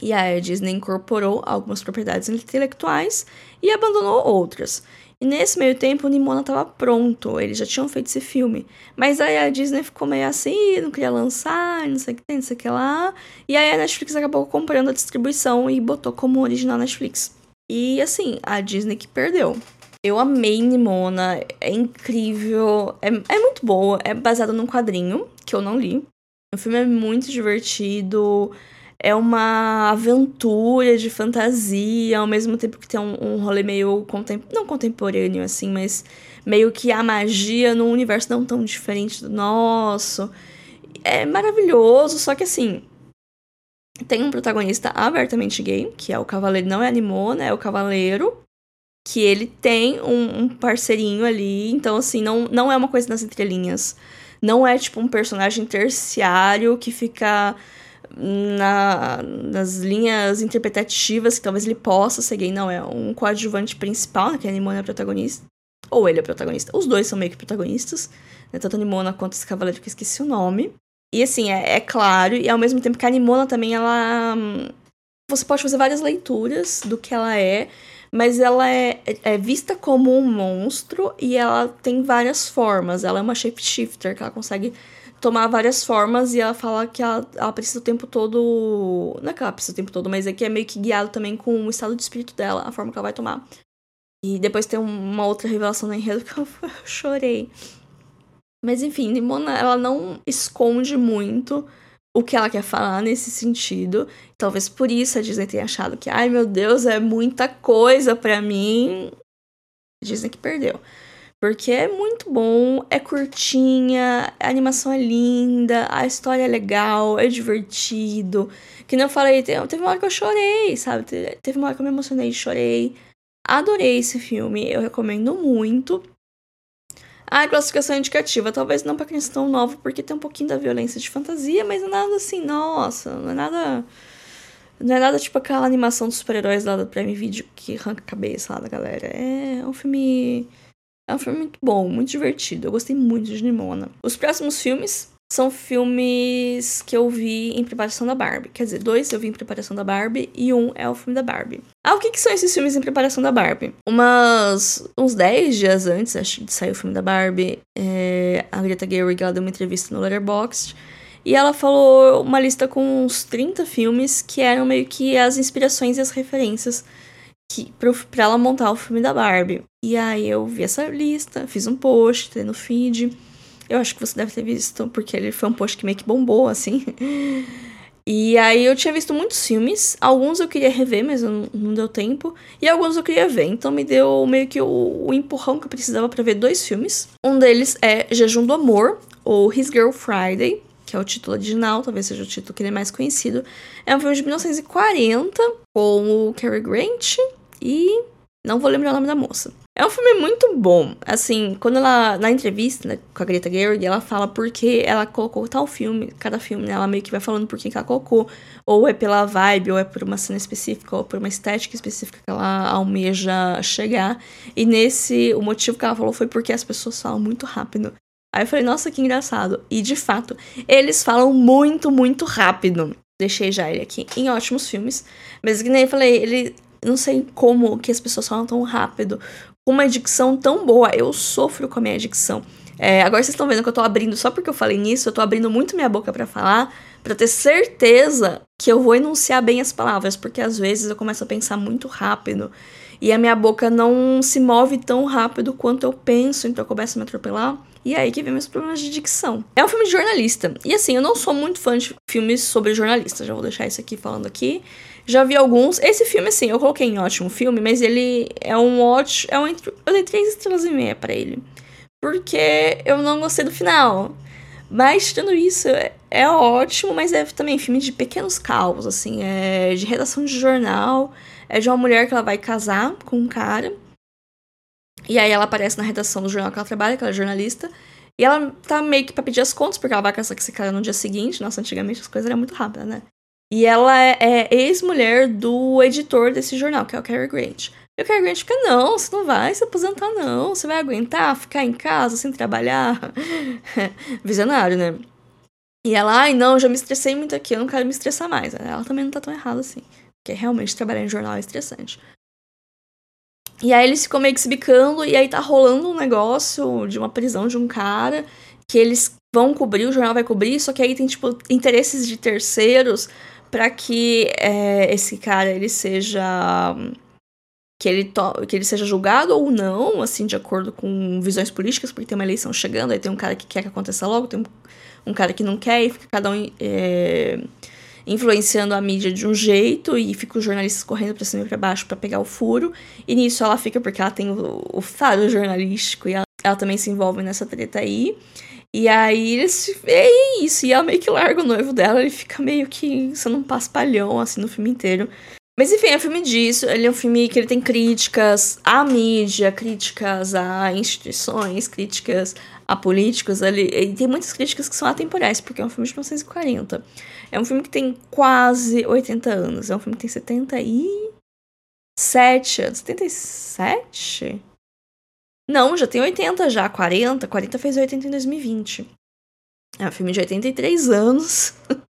E a Disney incorporou algumas propriedades intelectuais e abandonou outras. E nesse meio tempo, o Nimona estava pronto, eles já tinham feito esse filme. Mas aí a Disney ficou meio assim, não queria lançar, não sei o que tem, não sei o que lá. E aí a Netflix acabou comprando a distribuição e botou como original Netflix. E assim, a Disney que perdeu. Eu amei Nimona, é incrível, é, é muito boa, é baseada num quadrinho que eu não li. O filme é muito divertido, é uma aventura de fantasia, ao mesmo tempo que tem um, um rolê meio contem não contemporâneo, assim, mas meio que a magia num universo não tão diferente do nosso. É maravilhoso, só que assim. Tem um protagonista abertamente gay, que é o Cavaleiro, não é a Nimona, é o Cavaleiro. Que ele tem um, um parceirinho ali, então assim, não, não é uma coisa nas entrelinhas. Não é tipo um personagem terciário que fica na, nas linhas interpretativas que talvez ele possa ser gay. Não, é um coadjuvante principal, né, que a Nimona é a protagonista. Ou ele é o protagonista. Os dois são meio que protagonistas. Né, tanto a Nimona quanto esse cavaleiro que eu esqueci o nome. E assim, é, é claro, e ao mesmo tempo que a Nimona também, ela. Você pode fazer várias leituras do que ela é, mas ela é, é, vista como um monstro e ela tem várias formas. Ela é uma shapeshifter, que ela consegue tomar várias formas e ela fala que ela, ela, precisa o tempo todo. Não é que ela precisa o tempo todo, mas é que é meio que guiado também com o estado de espírito dela, a forma que ela vai tomar. E depois tem uma outra revelação no enredo que eu, eu chorei. Mas enfim, Nimona, ela não esconde muito o que ela quer falar nesse sentido. Talvez por isso a Disney tenha achado que, ai meu Deus, é muita coisa para mim. Disney que perdeu. Porque é muito bom, é curtinha, a animação é linda, a história é legal, é divertido. Que eu falei, teve uma hora que eu chorei, sabe? Teve uma hora que eu me emocionei e chorei. Adorei esse filme, eu recomendo muito. A classificação indicativa, talvez não pra criança tão nova, porque tem um pouquinho da violência de fantasia, mas não é nada assim, nossa, não é nada. Não é nada tipo aquela animação dos super-heróis lá do Prime Video que arranca a cabeça lá da galera. É um filme é um filme muito bom, muito divertido. Eu gostei muito de Nimona. Os próximos filmes são filmes que eu vi em preparação da Barbie. Quer dizer, dois eu vi em preparação da Barbie e um é o filme da Barbie. Ah, o que, que são esses filmes em preparação da Barbie? Umas, uns 10 dias antes, acho, de sair o filme da Barbie, é, a Greta Gerwig deu uma entrevista no Letterboxd e ela falou uma lista com uns 30 filmes que eram meio que as inspirações e as referências que, pra, pra ela montar o filme da Barbie. E aí eu vi essa lista, fiz um post no feed. Eu acho que você deve ter visto, porque ele foi um post que meio que bombou, assim. E aí eu tinha visto muitos filmes, alguns eu queria rever, mas não, deu tempo, e alguns eu queria ver, então me deu meio que o, o empurrão que eu precisava para ver dois filmes. Um deles é Jejum do Amor, ou His Girl Friday, que é o título original, talvez seja o título que ele é mais conhecido. É um filme de 1940, com o Cary Grant e não vou lembrar o nome da moça. É um filme muito bom. Assim, quando ela, na entrevista né, com a Greta Gerwig, ela fala porque ela colocou tal filme, cada filme, né, ela meio que vai falando por que ela colocou. Ou é pela vibe, ou é por uma cena específica, ou por uma estética específica que ela almeja chegar. E nesse, o motivo que ela falou foi porque as pessoas falam muito rápido. Aí eu falei, nossa, que engraçado. E de fato, eles falam muito, muito rápido. Deixei já ele aqui em ótimos filmes. Mas que nem eu falei, ele não sei como que as pessoas falam tão rápido, uma dicção tão boa. Eu sofro com a minha dicção. É, agora vocês estão vendo que eu tô abrindo, só porque eu falei nisso, eu tô abrindo muito minha boca para falar, para ter certeza que eu vou enunciar bem as palavras, porque às vezes eu começo a pensar muito rápido e a minha boca não se move tão rápido quanto eu penso, então eu começo a me atropelar. E é aí que vem meus problemas de dicção. É um filme de jornalista. E assim, eu não sou muito fã de filmes sobre jornalistas, já vou deixar isso aqui falando aqui. Já vi alguns. Esse filme, assim, eu coloquei em ótimo filme, mas ele é um ótimo. É um, eu dei três estrelas e meia pra ele. Porque eu não gostei do final. Mas, tirando isso, é, é ótimo, mas é também filme de pequenos caos, assim. É de redação de jornal. É de uma mulher que ela vai casar com um cara. E aí ela aparece na redação do jornal que ela trabalha, que ela é jornalista. E ela tá meio que pra pedir as contas, porque ela vai casar com esse cara no dia seguinte. Nossa, antigamente as coisas eram muito rápidas, né? E ela é, é ex-mulher do editor desse jornal, que é o Cary Grant. E o Cary Grant fica, não, você não vai se aposentar, não. Você vai aguentar ficar em casa sem trabalhar? Visionário, né? E ela, ai não, já me estressei muito aqui, eu não quero me estressar mais. Ela também não tá tão errada assim. Porque realmente trabalhar em jornal é estressante. E aí eles ficam meio que se bicando, e aí tá rolando um negócio de uma prisão de um cara que eles vão cobrir, o jornal vai cobrir, só que aí tem, tipo, interesses de terceiros para que é, esse cara ele seja que ele, que ele seja julgado ou não, assim, de acordo com visões políticas, porque tem uma eleição chegando, aí tem um cara que quer que aconteça logo, tem um, um cara que não quer, e fica cada um é, influenciando a mídia de um jeito, e fica os jornalistas correndo pra cima e pra baixo para pegar o furo, e nisso ela fica porque ela tem o, o faro jornalístico, e ela, ela também se envolve nessa treta aí. E aí eles. É isso. E ela meio que larga o noivo dela, ele fica meio que sendo um paspalhão, assim, no filme inteiro. Mas enfim, é um filme disso. Ele é um filme que ele tem críticas à mídia, críticas a instituições, críticas a políticos. Ele, ele tem muitas críticas que são atemporais, porque é um filme de 1940. É um filme que tem quase 80 anos. É um filme que tem 77 anos. 77? Não, já tem 80 já, 40. 40 fez 80 em 2020. É um filme de 83 anos.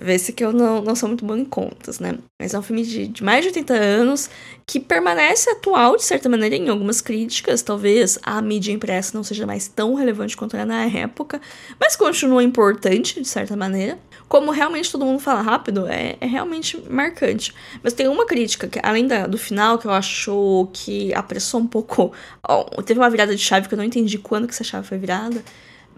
Vê-se que eu não, não sou muito boa em contas, né? Mas é um filme de, de mais de 80 anos que permanece atual, de certa maneira, em algumas críticas. Talvez a mídia impressa não seja mais tão relevante quanto era na época, mas continua importante, de certa maneira. Como realmente todo mundo fala rápido, é, é realmente marcante. Mas tem uma crítica, que, além da, do final, que eu acho que apressou um pouco. Teve uma virada de chave que eu não entendi quando que essa chave foi virada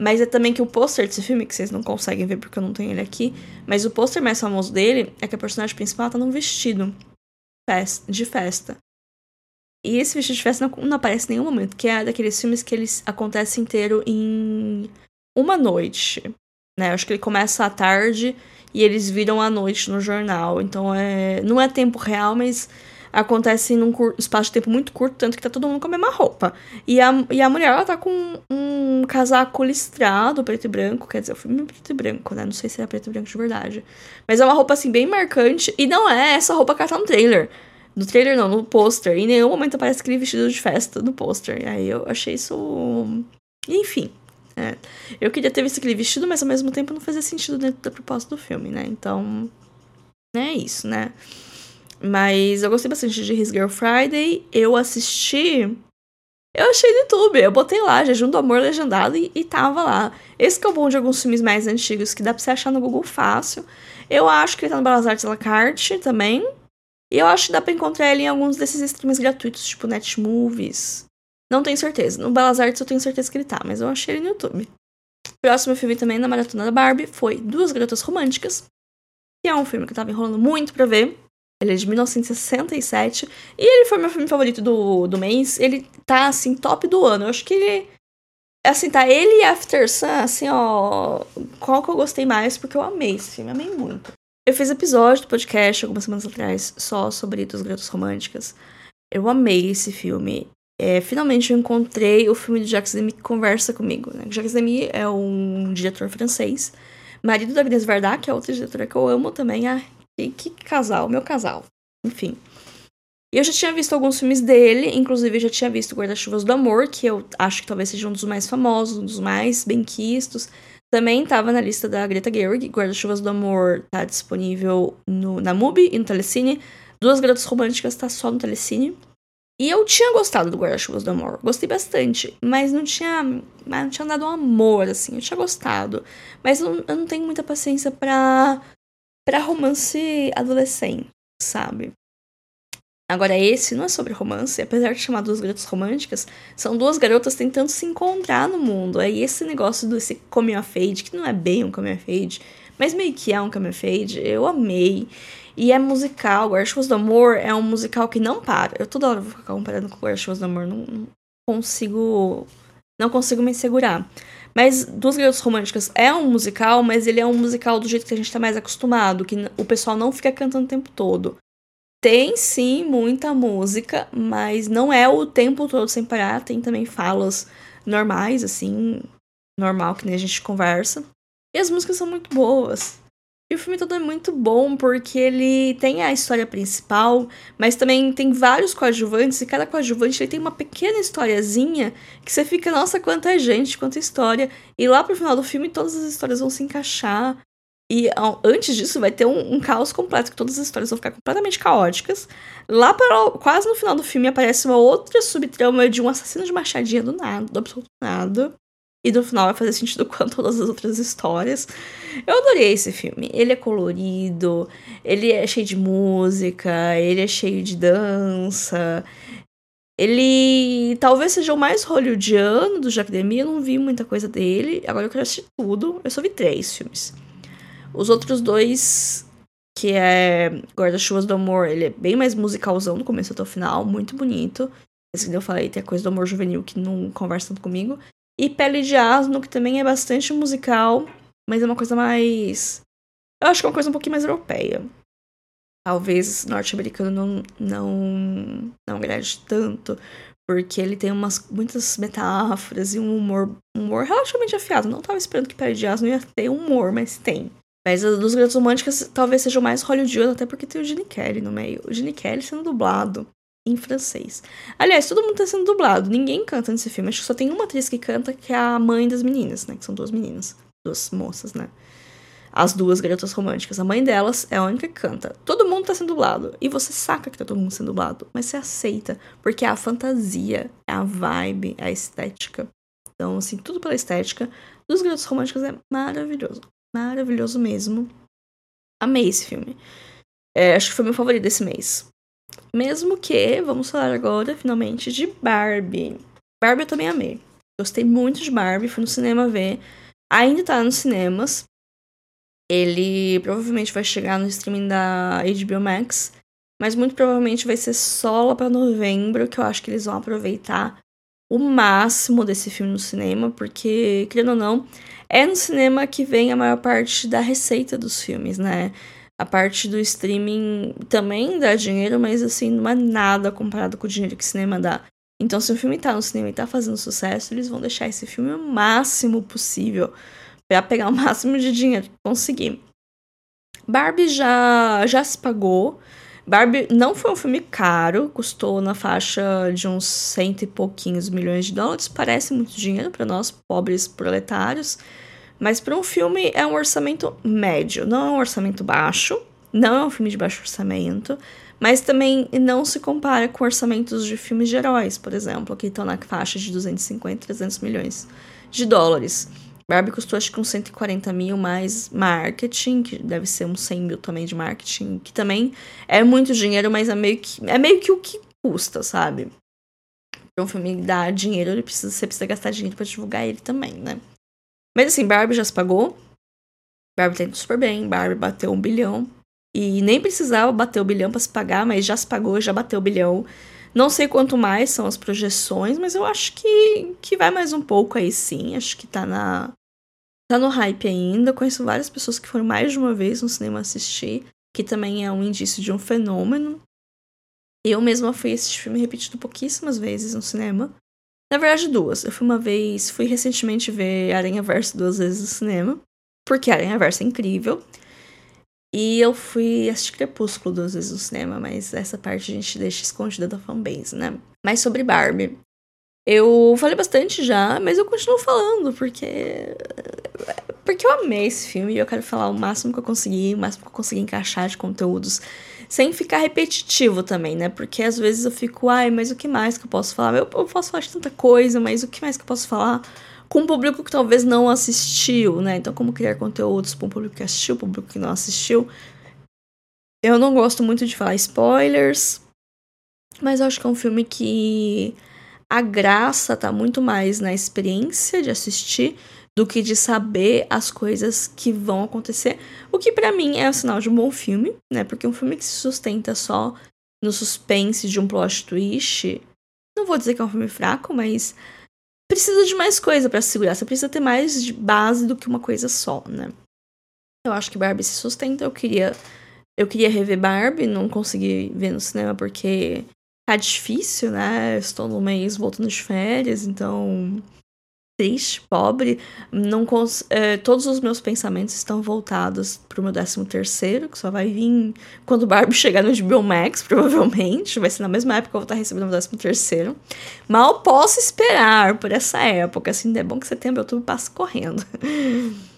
mas é também que o pôster desse filme, que vocês não conseguem ver porque eu não tenho ele aqui, mas o pôster mais famoso dele é que a personagem principal tá num vestido de festa. E esse vestido de festa não, não aparece em nenhum momento, que é daqueles filmes que eles acontecem inteiro em uma noite. Né? Eu acho que ele começa à tarde e eles viram à noite no jornal. Então é. Não é tempo real, mas acontece num espaço de tempo muito curto, tanto que tá todo mundo com a mesma roupa. E a, e a mulher, ela tá com um casaco listrado, preto e branco, quer dizer, o filme é preto e branco, né? Não sei se é preto e branco de verdade. Mas é uma roupa, assim, bem marcante, e não é essa roupa que ela tá no trailer. No trailer não, no pôster. Em nenhum momento aparece aquele vestido de festa no pôster. E aí eu achei isso... Enfim, é. Eu queria ter visto aquele vestido, mas ao mesmo tempo não fazia sentido dentro da proposta do filme, né? Então, é isso, né? Mas eu gostei bastante de His Girl Friday. Eu assisti. Eu achei no YouTube. Eu botei lá, Jejum do Amor Legendado, e, e tava lá. Esse que é o bom de alguns filmes mais antigos, que dá pra você achar no Google fácil. Eu acho que ele tá no Belas Artes La Carte também. E eu acho que dá pra encontrar ele em alguns desses streams gratuitos, tipo Netmovies. Não tenho certeza. No Belas Artes eu tenho certeza que ele tá, mas eu achei ele no YouTube. Próximo filme também na Maratona da Barbie foi Duas Garotas Românticas, que é um filme que eu tava enrolando muito pra ver. Ele é de 1967. E ele foi meu filme favorito do, do mês. Ele tá, assim, top do ano. Eu acho que ele. Assim, tá ele e After Sun, assim, ó. Qual que eu gostei mais? Porque eu amei esse filme, amei muito. Eu fiz episódio do podcast algumas semanas atrás só sobre Dos Garotas Românticas. Eu amei esse filme. É, finalmente eu encontrei o filme de Jacques Demy que conversa comigo. Né? Jacques Demy é um diretor francês, marido da Agnes Varda, que é outra diretora que eu amo também. Ah, que, casal, meu casal. Enfim. Eu já tinha visto alguns filmes dele, inclusive eu já tinha visto Guarda-Chuvas do Amor, que eu acho que talvez seja um dos mais famosos, um dos mais bem-quistos. Também estava na lista da Greta Gerwig. Guarda-Chuvas do Amor tá disponível no, na MUBI e no Telecine. Duas Garotas Românticas tá só no Telecine. E eu tinha gostado do Guarda-Chuvas do Amor. Gostei bastante. Mas não tinha. Não tinha dado um amor, assim. Eu tinha gostado. Mas eu, eu não tenho muita paciência pra para romance adolescente, sabe? Agora, esse não é sobre romance, apesar de chamar duas garotas românticas, são duas garotas tentando se encontrar no mundo. Aí esse negócio desse coming of age, que não é bem um coming of age, mas meio que é um coming of age, eu amei. E é musical, Guarda-Chuvas do Amor é um musical que não para. Eu toda hora vou ficar comparando com Guarda-Chuvas do Amor, não, não consigo não consigo me segurar. Mas Duas Garotas Românticas é um musical, mas ele é um musical do jeito que a gente tá mais acostumado, que o pessoal não fica cantando o tempo todo. Tem sim muita música, mas não é o tempo todo sem parar. Tem também falas normais, assim, normal, que nem a gente conversa. E as músicas são muito boas. E o filme todo é muito bom porque ele tem a história principal, mas também tem vários coadjuvantes, e cada coadjuvante ele tem uma pequena historiazinha que você fica, nossa, quanta gente, quanta história. E lá pro final do filme todas as histórias vão se encaixar. E antes disso vai ter um, um caos completo, que todas as histórias vão ficar completamente caóticas. Lá para quase no final do filme aparece uma outra subtrama de um assassino de machadinha do nada, do absoluto nada. E no final vai fazer sentido com todas as outras histórias. Eu adorei esse filme. Ele é colorido, ele é cheio de música, ele é cheio de dança. Ele talvez seja o mais hollywoodiano do Jack Demi. Eu não vi muita coisa dele. Agora eu quero assistir tudo. Eu só vi três filmes. Os outros dois, que é Guarda-Chuvas do Amor, ele é bem mais musicalzão do começo até o final. Muito bonito. Esse que eu falei, tem a coisa do amor juvenil que não conversa tanto comigo. E Pele de Asno, que também é bastante musical, mas é uma coisa mais. Eu acho que é uma coisa um pouquinho mais europeia. Talvez norte-americano não, não, não agrade tanto, porque ele tem umas, muitas metáforas e um humor, um humor relativamente afiado. Não estava esperando que Pele de Asno ia ter humor, mas tem. Mas a dos Grandes Românticas talvez seja o mais hollywoodiano, até porque tem o Gene Kelly no meio. O Gene Kelly sendo dublado em francês. Aliás, todo mundo tá sendo dublado. Ninguém canta nesse filme. Acho que só tem uma atriz que canta, que é a mãe das meninas, né? Que são duas meninas. Duas moças, né? As duas garotas românticas. A mãe delas é a única que canta. Todo mundo tá sendo dublado. E você saca que tá todo mundo sendo dublado. Mas você aceita. Porque é a fantasia, é a vibe, é a estética. Então, assim, tudo pela estética dos garotos românticos é maravilhoso. Maravilhoso mesmo. Amei esse filme. É, acho que foi meu favorito desse mês. Mesmo que, vamos falar agora, finalmente, de Barbie. Barbie eu também amei. Gostei muito de Barbie, fui no cinema ver. Ainda tá nos cinemas. Ele provavelmente vai chegar no streaming da HBO Max. Mas muito provavelmente vai ser só lá pra novembro, que eu acho que eles vão aproveitar o máximo desse filme no cinema, porque, querendo ou não, é no cinema que vem a maior parte da receita dos filmes, né? A parte do streaming também dá dinheiro, mas assim, não é nada comparado com o dinheiro que o cinema dá. Então, se o filme tá no cinema e tá fazendo sucesso, eles vão deixar esse filme o máximo possível para pegar o máximo de dinheiro que conseguir. Barbie já, já se pagou. Barbie não foi um filme caro, custou na faixa de uns cento e pouquinhos milhões de dólares. Parece muito dinheiro para nós, pobres proletários. Mas para um filme é um orçamento médio, não é um orçamento baixo, não é um filme de baixo orçamento, mas também não se compara com orçamentos de filmes de heróis, por exemplo, que estão na faixa de 250, 300 milhões de dólares. Barbie custou acho que uns 140 mil mais marketing, que deve ser uns 100 mil também de marketing, que também é muito dinheiro, mas é meio que, é meio que o que custa, sabe? Um filme dar dinheiro, ele precisa, você precisa gastar dinheiro para divulgar ele também, né? Mas assim, Barbie já se pagou. Barbie tá indo super bem. Barbie bateu um bilhão. E nem precisava bater o bilhão para se pagar, mas já se pagou, já bateu o bilhão. Não sei quanto mais são as projeções, mas eu acho que, que vai mais um pouco aí sim. Acho que tá na. Tá no hype ainda. Conheço várias pessoas que foram mais de uma vez no cinema assistir, que também é um indício de um fenômeno. Eu mesma fui assistir filme repetido pouquíssimas vezes no cinema. Na verdade, duas. Eu fui uma vez, fui recentemente ver Aranha Verso duas vezes no cinema, porque Aranha Verso é incrível. E eu fui assistir Crepúsculo duas vezes no cinema, mas essa parte a gente deixa escondida da fanbase, né? Mas sobre Barbie. Eu falei bastante já, mas eu continuo falando, porque. Porque eu amei esse filme e eu quero falar o máximo que eu conseguir, o máximo que eu conseguir encaixar de conteúdos sem ficar repetitivo também, né? Porque às vezes eu fico, ai, mas o que mais que eu posso falar? Eu, eu posso falar de tanta coisa, mas o que mais que eu posso falar? Com um público que talvez não assistiu, né? Então, como criar conteúdos para um público que assistiu, público que não assistiu. Eu não gosto muito de falar spoilers, mas eu acho que é um filme que a graça tá muito mais na experiência de assistir do que de saber as coisas que vão acontecer. O que para mim é o sinal de um bom filme, né? Porque um filme que se sustenta só no suspense de um plot twist, não vou dizer que é um filme fraco, mas precisa de mais coisa para segurar. Você precisa ter mais de base do que uma coisa só, né? Eu acho que Barbie se sustenta. Eu queria, eu queria rever Barbie, não consegui ver no cinema porque tá difícil, né? Estou no mês voltando de férias, então triste, pobre. Não é, todos os meus pensamentos estão voltados pro meu 13 terceiro, que só vai vir quando o Barbie chegar no HBO Max, provavelmente. Vai ser na mesma época que eu vou estar recebendo o 13 terceiro. Mal posso esperar por essa época. Assim, é bom que setembro outubro passa correndo.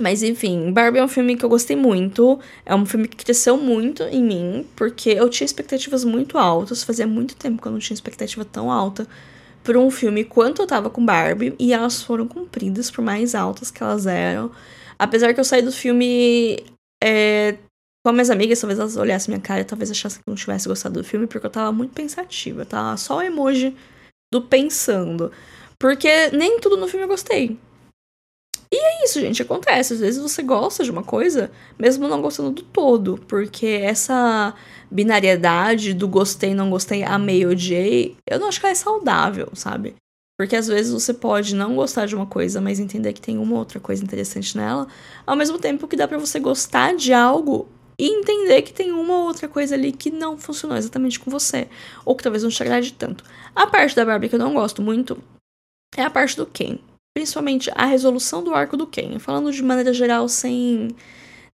Mas enfim, Barbie é um filme que eu gostei muito. É um filme que cresceu muito em mim, porque eu tinha expectativas muito altas. Fazia muito tempo que eu não tinha expectativa tão alta por um filme quanto eu tava com Barbie, e elas foram cumpridas por mais altas que elas eram. Apesar que eu saí do filme é, com as minhas amigas, talvez elas olhassem minha cara e talvez achassem que eu não tivesse gostado do filme, porque eu tava muito pensativa, tá? Só o emoji do pensando. Porque nem tudo no filme eu gostei. E é isso, gente, acontece. Às vezes você gosta de uma coisa, mesmo não gostando do todo, porque essa binariedade do gostei, não gostei, amei, odiei, eu não acho que ela é saudável, sabe? Porque às vezes você pode não gostar de uma coisa, mas entender que tem uma outra coisa interessante nela, ao mesmo tempo que dá para você gostar de algo e entender que tem uma outra coisa ali que não funcionou exatamente com você, ou que talvez não te agrade tanto. A parte da Barbie que eu não gosto muito é a parte do Ken principalmente a resolução do arco do Ken. Falando de maneira geral, sem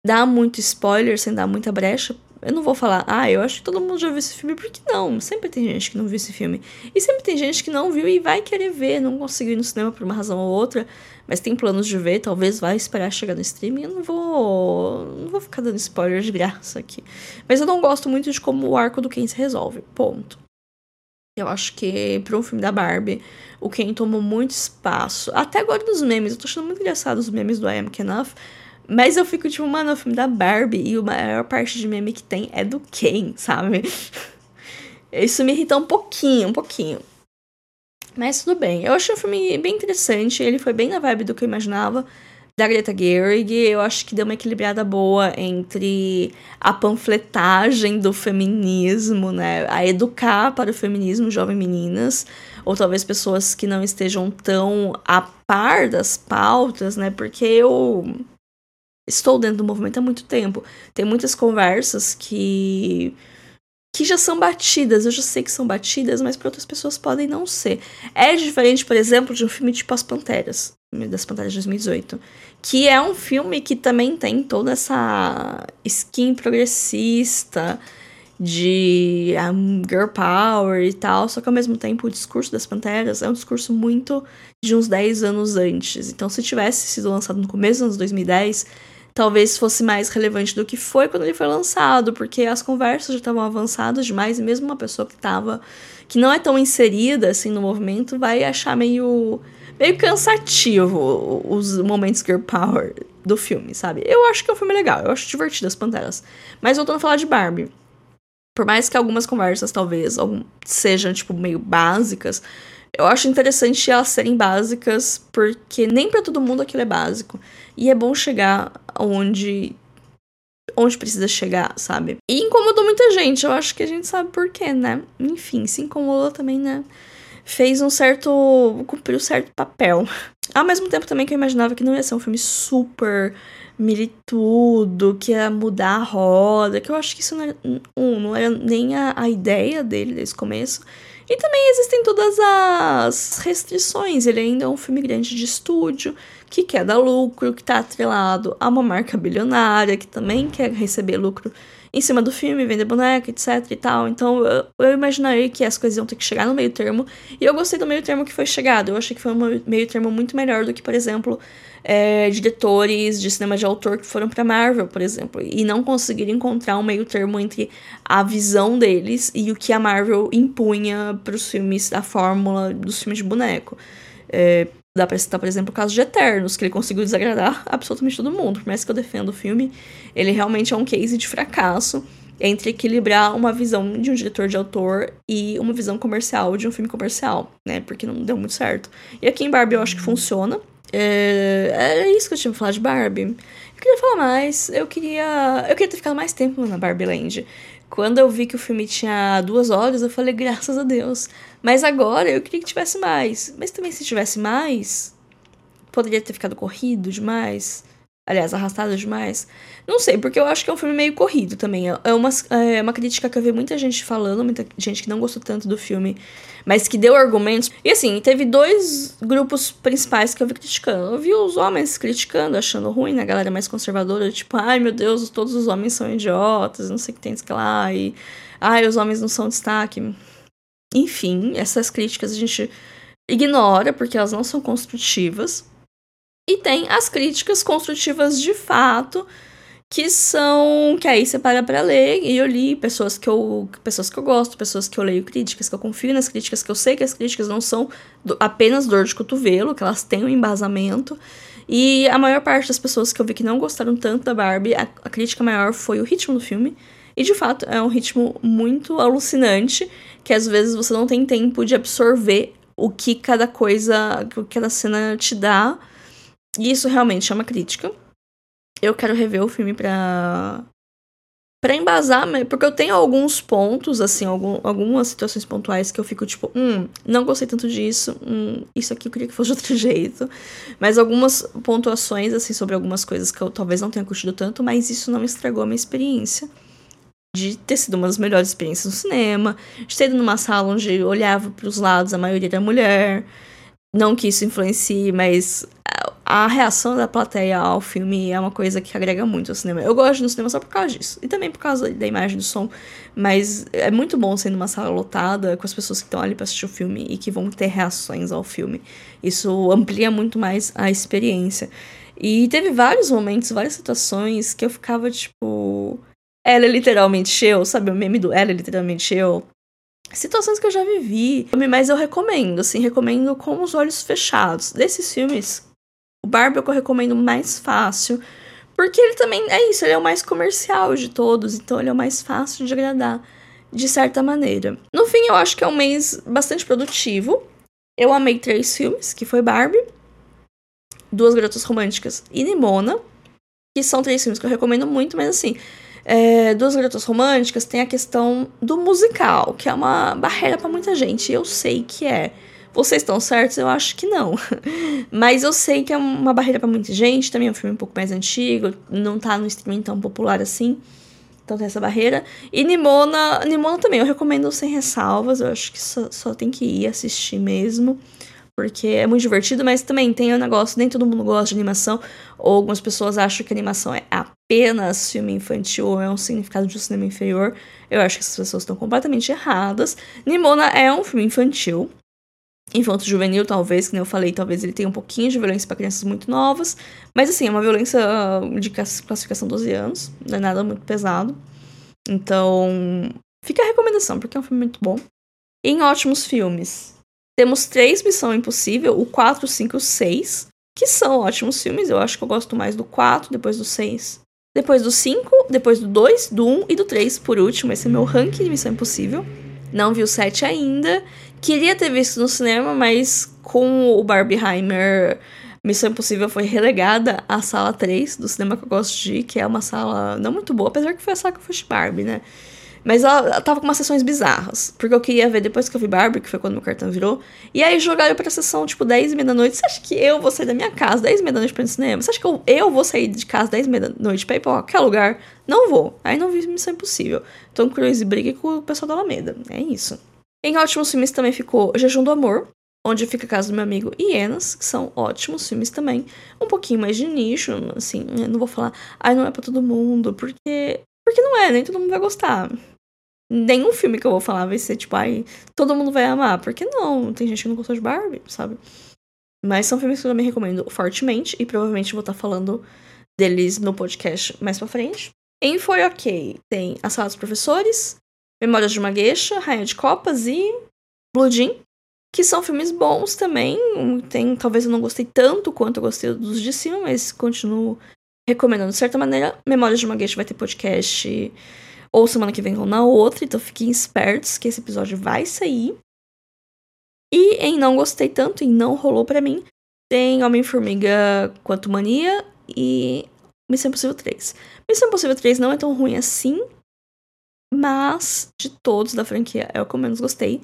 dar muito spoiler, sem dar muita brecha, eu não vou falar, ah, eu acho que todo mundo já viu esse filme, porque não, sempre tem gente que não viu esse filme. E sempre tem gente que não viu e vai querer ver, não conseguiu ir no cinema por uma razão ou outra, mas tem planos de ver, talvez vai esperar chegar no streaming. Eu não vou. Não vou ficar dando spoiler de graça aqui. Mas eu não gosto muito de como o arco do Ken se resolve. Ponto. Eu acho que para um filme da Barbie, o Ken tomou muito espaço. Até agora nos memes, eu tô achando muito engraçado os memes do I Am Enough. Mas eu fico tipo, mano, é o filme da Barbie e a maior parte de meme que tem é do Ken, sabe? Isso me irrita um pouquinho, um pouquinho. Mas tudo bem. Eu achei o filme bem interessante. Ele foi bem na vibe do que eu imaginava da Greta Gerwig, eu acho que deu uma equilibrada boa entre a panfletagem do feminismo, né, a educar para o feminismo jovem meninas, ou talvez pessoas que não estejam tão a par das pautas, né, porque eu estou dentro do movimento há muito tempo. Tem muitas conversas que que já são batidas, eu já sei que são batidas, mas para outras pessoas podem não ser. É diferente, por exemplo, de um filme tipo As Panteras, das Panteras de 2018, que é um filme que também tem toda essa skin progressista de um, girl power e tal, só que ao mesmo tempo o discurso das Panteras é um discurso muito de uns 10 anos antes. Então, se tivesse sido lançado no começo dos anos 2010, talvez fosse mais relevante do que foi quando ele foi lançado, porque as conversas já estavam avançadas demais e mesmo uma pessoa que estava que não é tão inserida assim no movimento vai achar meio meio cansativo os momentos girl power do filme, sabe? Eu acho que é um filme legal, eu acho divertido as panteras. Mas voltando a falar de Barbie, por mais que algumas conversas talvez sejam tipo meio básicas, eu acho interessante elas serem básicas, porque nem para todo mundo aquilo é básico. E é bom chegar onde onde precisa chegar, sabe? E incomodou muita gente, eu acho que a gente sabe por quê, né? Enfim, se incomodou também, né? Fez um certo. cumpriu um certo papel. Ao mesmo tempo também que eu imaginava que não ia ser um filme super militudo, que ia mudar a roda, que eu acho que isso não era, um, não era nem a, a ideia dele desde o começo. E também existem todas as restrições. Ele ainda é um filme grande de estúdio, que quer dar lucro, que está atrelado a uma marca bilionária, que também quer receber lucro em cima do filme, vender boneca, etc e tal. Então eu, eu imaginei que as coisas iam ter que chegar no meio termo. E eu gostei do meio termo que foi chegado. Eu achei que foi um meio termo muito melhor do que, por exemplo, é, diretores de cinema de autor que foram para Marvel, por exemplo, e não conseguiram encontrar um meio termo entre a visão deles e o que a Marvel impunha para os filmes, a fórmula dos filmes de boneco. É, dá pra citar, por exemplo, o caso de Eternos, que ele conseguiu desagradar absolutamente todo mundo. Por mais que eu defenda o filme, ele realmente é um case de fracasso entre equilibrar uma visão de um diretor de autor e uma visão comercial de um filme comercial, né? Porque não deu muito certo. E aqui em Barbie eu acho que funciona. É, é isso que eu tinha pra falar de Barbie. Eu queria falar mais. Eu queria. Eu queria ter ficado mais tempo na Barbie Land. Quando eu vi que o filme tinha duas horas, eu falei, graças a Deus. Mas agora eu queria que tivesse mais. Mas também se tivesse mais, poderia ter ficado corrido demais. Aliás, arrastada demais. Não sei, porque eu acho que é um filme meio corrido também. É uma, é uma crítica que eu vi muita gente falando, muita gente que não gostou tanto do filme, mas que deu argumentos. E assim, teve dois grupos principais que eu vi criticando. Eu vi os homens criticando, achando ruim, né? A galera mais conservadora, tipo, ai meu Deus, todos os homens são idiotas, não sei o que tem que lá, e ai, os homens não são destaque. Enfim, essas críticas a gente ignora porque elas não são construtivas. E tem as críticas construtivas de fato, que são que aí você para para ler e eu li pessoas que eu pessoas que eu gosto, pessoas que eu leio críticas, que eu confio nas críticas, que eu sei que as críticas não são do, apenas dor de cotovelo, que elas têm um embasamento. E a maior parte das pessoas que eu vi que não gostaram tanto da Barbie, a, a crítica maior foi o ritmo do filme. E de fato é um ritmo muito alucinante, que às vezes você não tem tempo de absorver o que cada coisa, o que cada cena te dá e isso realmente uma crítica. Eu quero rever o filme pra. pra embasar, porque eu tenho alguns pontos, assim, algum, algumas situações pontuais que eu fico tipo, hum, não gostei tanto disso, hum, isso aqui eu queria que fosse de outro jeito. Mas algumas pontuações, assim, sobre algumas coisas que eu talvez não tenha curtido tanto, mas isso não estragou a minha experiência de ter sido uma das melhores experiências no cinema, de ter ido numa sala onde olhava para os lados, a maioria era mulher. Não que isso influencie, mas a reação da plateia ao filme é uma coisa que agrega muito ao cinema. Eu gosto do cinema só por causa disso. E também por causa da imagem do som. Mas é muito bom ser numa sala lotada com as pessoas que estão ali para assistir o filme e que vão ter reações ao filme. Isso amplia muito mais a experiência. E teve vários momentos, várias situações que eu ficava tipo. Ela é literalmente eu, sabe? O meme do ela é literalmente eu. Situações que eu já vivi, mas eu recomendo, assim, recomendo com os olhos fechados. Desses filmes o Barbie é o que eu recomendo mais fácil. Porque ele também é isso, ele é o mais comercial de todos, então ele é o mais fácil de agradar, de certa maneira. No fim, eu acho que é um mês bastante produtivo. Eu amei três filmes, que foi Barbie, Duas Garotas Românticas e Nimona, que são três filmes que eu recomendo muito, mas assim, é, Duas Garotas Românticas tem a questão do musical, que é uma barreira para muita gente, eu sei que é. Vocês estão certos? Eu acho que não. Mas eu sei que é uma barreira para muita gente. Também é um filme um pouco mais antigo, não tá no streaming tão popular assim. Então tem essa barreira. E Nimona, Nimona também eu recomendo sem ressalvas. Eu acho que só, só tem que ir assistir mesmo. Porque é muito divertido, mas também tem o um negócio, nem todo mundo gosta de animação. Ou algumas pessoas acham que animação é apenas filme infantil ou é um significado de um cinema inferior. Eu acho que essas pessoas estão completamente erradas. Nimona é um filme infantil, infanto juvenil, talvez, que nem eu falei, talvez ele tenha um pouquinho de violência para crianças muito novas, mas assim, é uma violência de classificação 12 anos, não é nada muito pesado. Então, fica a recomendação, porque é um filme muito bom. Em ótimos filmes, temos três Missão Impossível, o 4, 5 e o 6, que são ótimos filmes, eu acho que eu gosto mais do 4, depois do 6. Depois do 5, depois do 2, do 1 e do 3, por último. Esse é meu ranking de Missão Impossível. Não vi o 7 ainda. Queria ter visto no cinema, mas com o Barbieheimer, Missão Impossível foi relegada à sala 3 do cinema que eu gosto de ir, que é uma sala não muito boa, apesar que foi a sala que eu fui de Barbie, né? Mas ela, ela tava com umas sessões bizarras. Porque eu queria ver depois que eu vi Barbie, que foi quando meu cartão virou. E aí jogaram pra sessão, tipo, 10 e meia da noite. Você acha que eu vou sair da minha casa 10 e meia da noite pra ir no cinema? Você acha que eu, eu vou sair de casa 10 e meia da noite pra ir pra qualquer lugar? Não vou. Aí não vi Missão Impossível. Tom Cruise briga com o pessoal da Alameda. É isso. Em ótimos filmes também ficou Jejum do Amor, onde fica a casa do meu amigo Hienas, que são ótimos filmes também. Um pouquinho mais de nicho, assim, não vou falar, ai, não é para todo mundo, porque. Porque não é, nem todo mundo vai gostar. Nenhum filme que eu vou falar vai ser tipo, ai, todo mundo vai amar. Porque não, tem gente que não gostou de Barbie, sabe? Mas são filmes que eu também recomendo fortemente e provavelmente vou estar falando deles no podcast mais pra frente. Em Foi Ok, tem A Sala dos Professores, Memórias de uma Gueixa, Rainha de Copas e Blue Jean, que são filmes bons também. Tem, talvez eu não gostei tanto quanto eu gostei dos de cima, mas continuo recomendando de certa maneira. Memórias de uma Gueixa vai ter podcast ou semana que vem ou na outra, então fiquem espertos que esse episódio vai sair. E em Não Gostei Tanto, em Não Rolou para mim, tem Homem-Formiga Quanto Mania e Missão Impossível 3. Missão Impossível 3 não é tão ruim assim, mas de todos da franquia é o que eu menos gostei.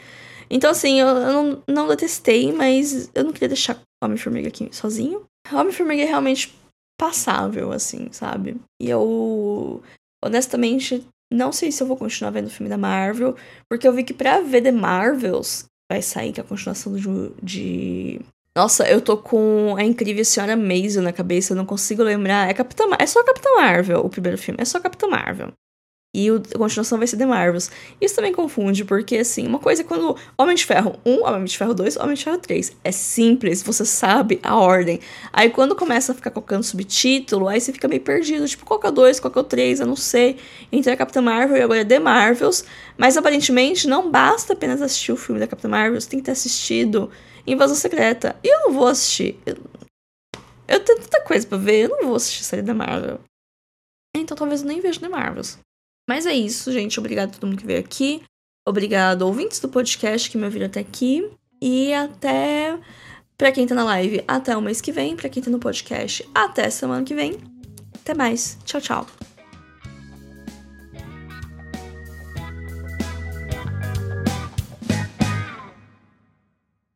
Então, assim, eu, eu não, não detestei, mas eu não queria deixar Homem-Formiga aqui sozinho. Homem-Formiga é realmente passável, assim, sabe? E eu, honestamente, não sei se eu vou continuar vendo o filme da Marvel, porque eu vi que pra ver The Marvels vai sair, que é a continuação de, de... Nossa, eu tô com a incrível Senhora Maisel na cabeça, eu não consigo lembrar. É Capitã, é só Capitã Marvel, o primeiro filme, é só Capitã Marvel. E a continuação vai ser The Marvels. Isso também confunde, porque, assim, uma coisa é quando Homem de Ferro 1, Homem de Ferro 2, Homem de Ferro 3. É simples, você sabe a ordem. Aí quando começa a ficar colocando subtítulo, aí você fica meio perdido. Tipo, qual que é o 2, qual que é o 3, eu não sei. Então é Capitã Marvel e agora é The Marvels. Mas aparentemente não basta apenas assistir o filme da Capitã Marvel, você tem que ter assistido Invasão Secreta. E eu não vou assistir. Eu, eu tenho tanta coisa pra ver, eu não vou assistir a série da Marvel. Então talvez eu nem veja The Marvels. Mas é isso, gente. Obrigado a todo mundo que veio aqui. Obrigado, ouvintes do podcast que me ouviram até aqui. E até. Pra quem tá na live, até o mês que vem. Pra quem tá no podcast, até semana que vem. Até mais. Tchau, tchau.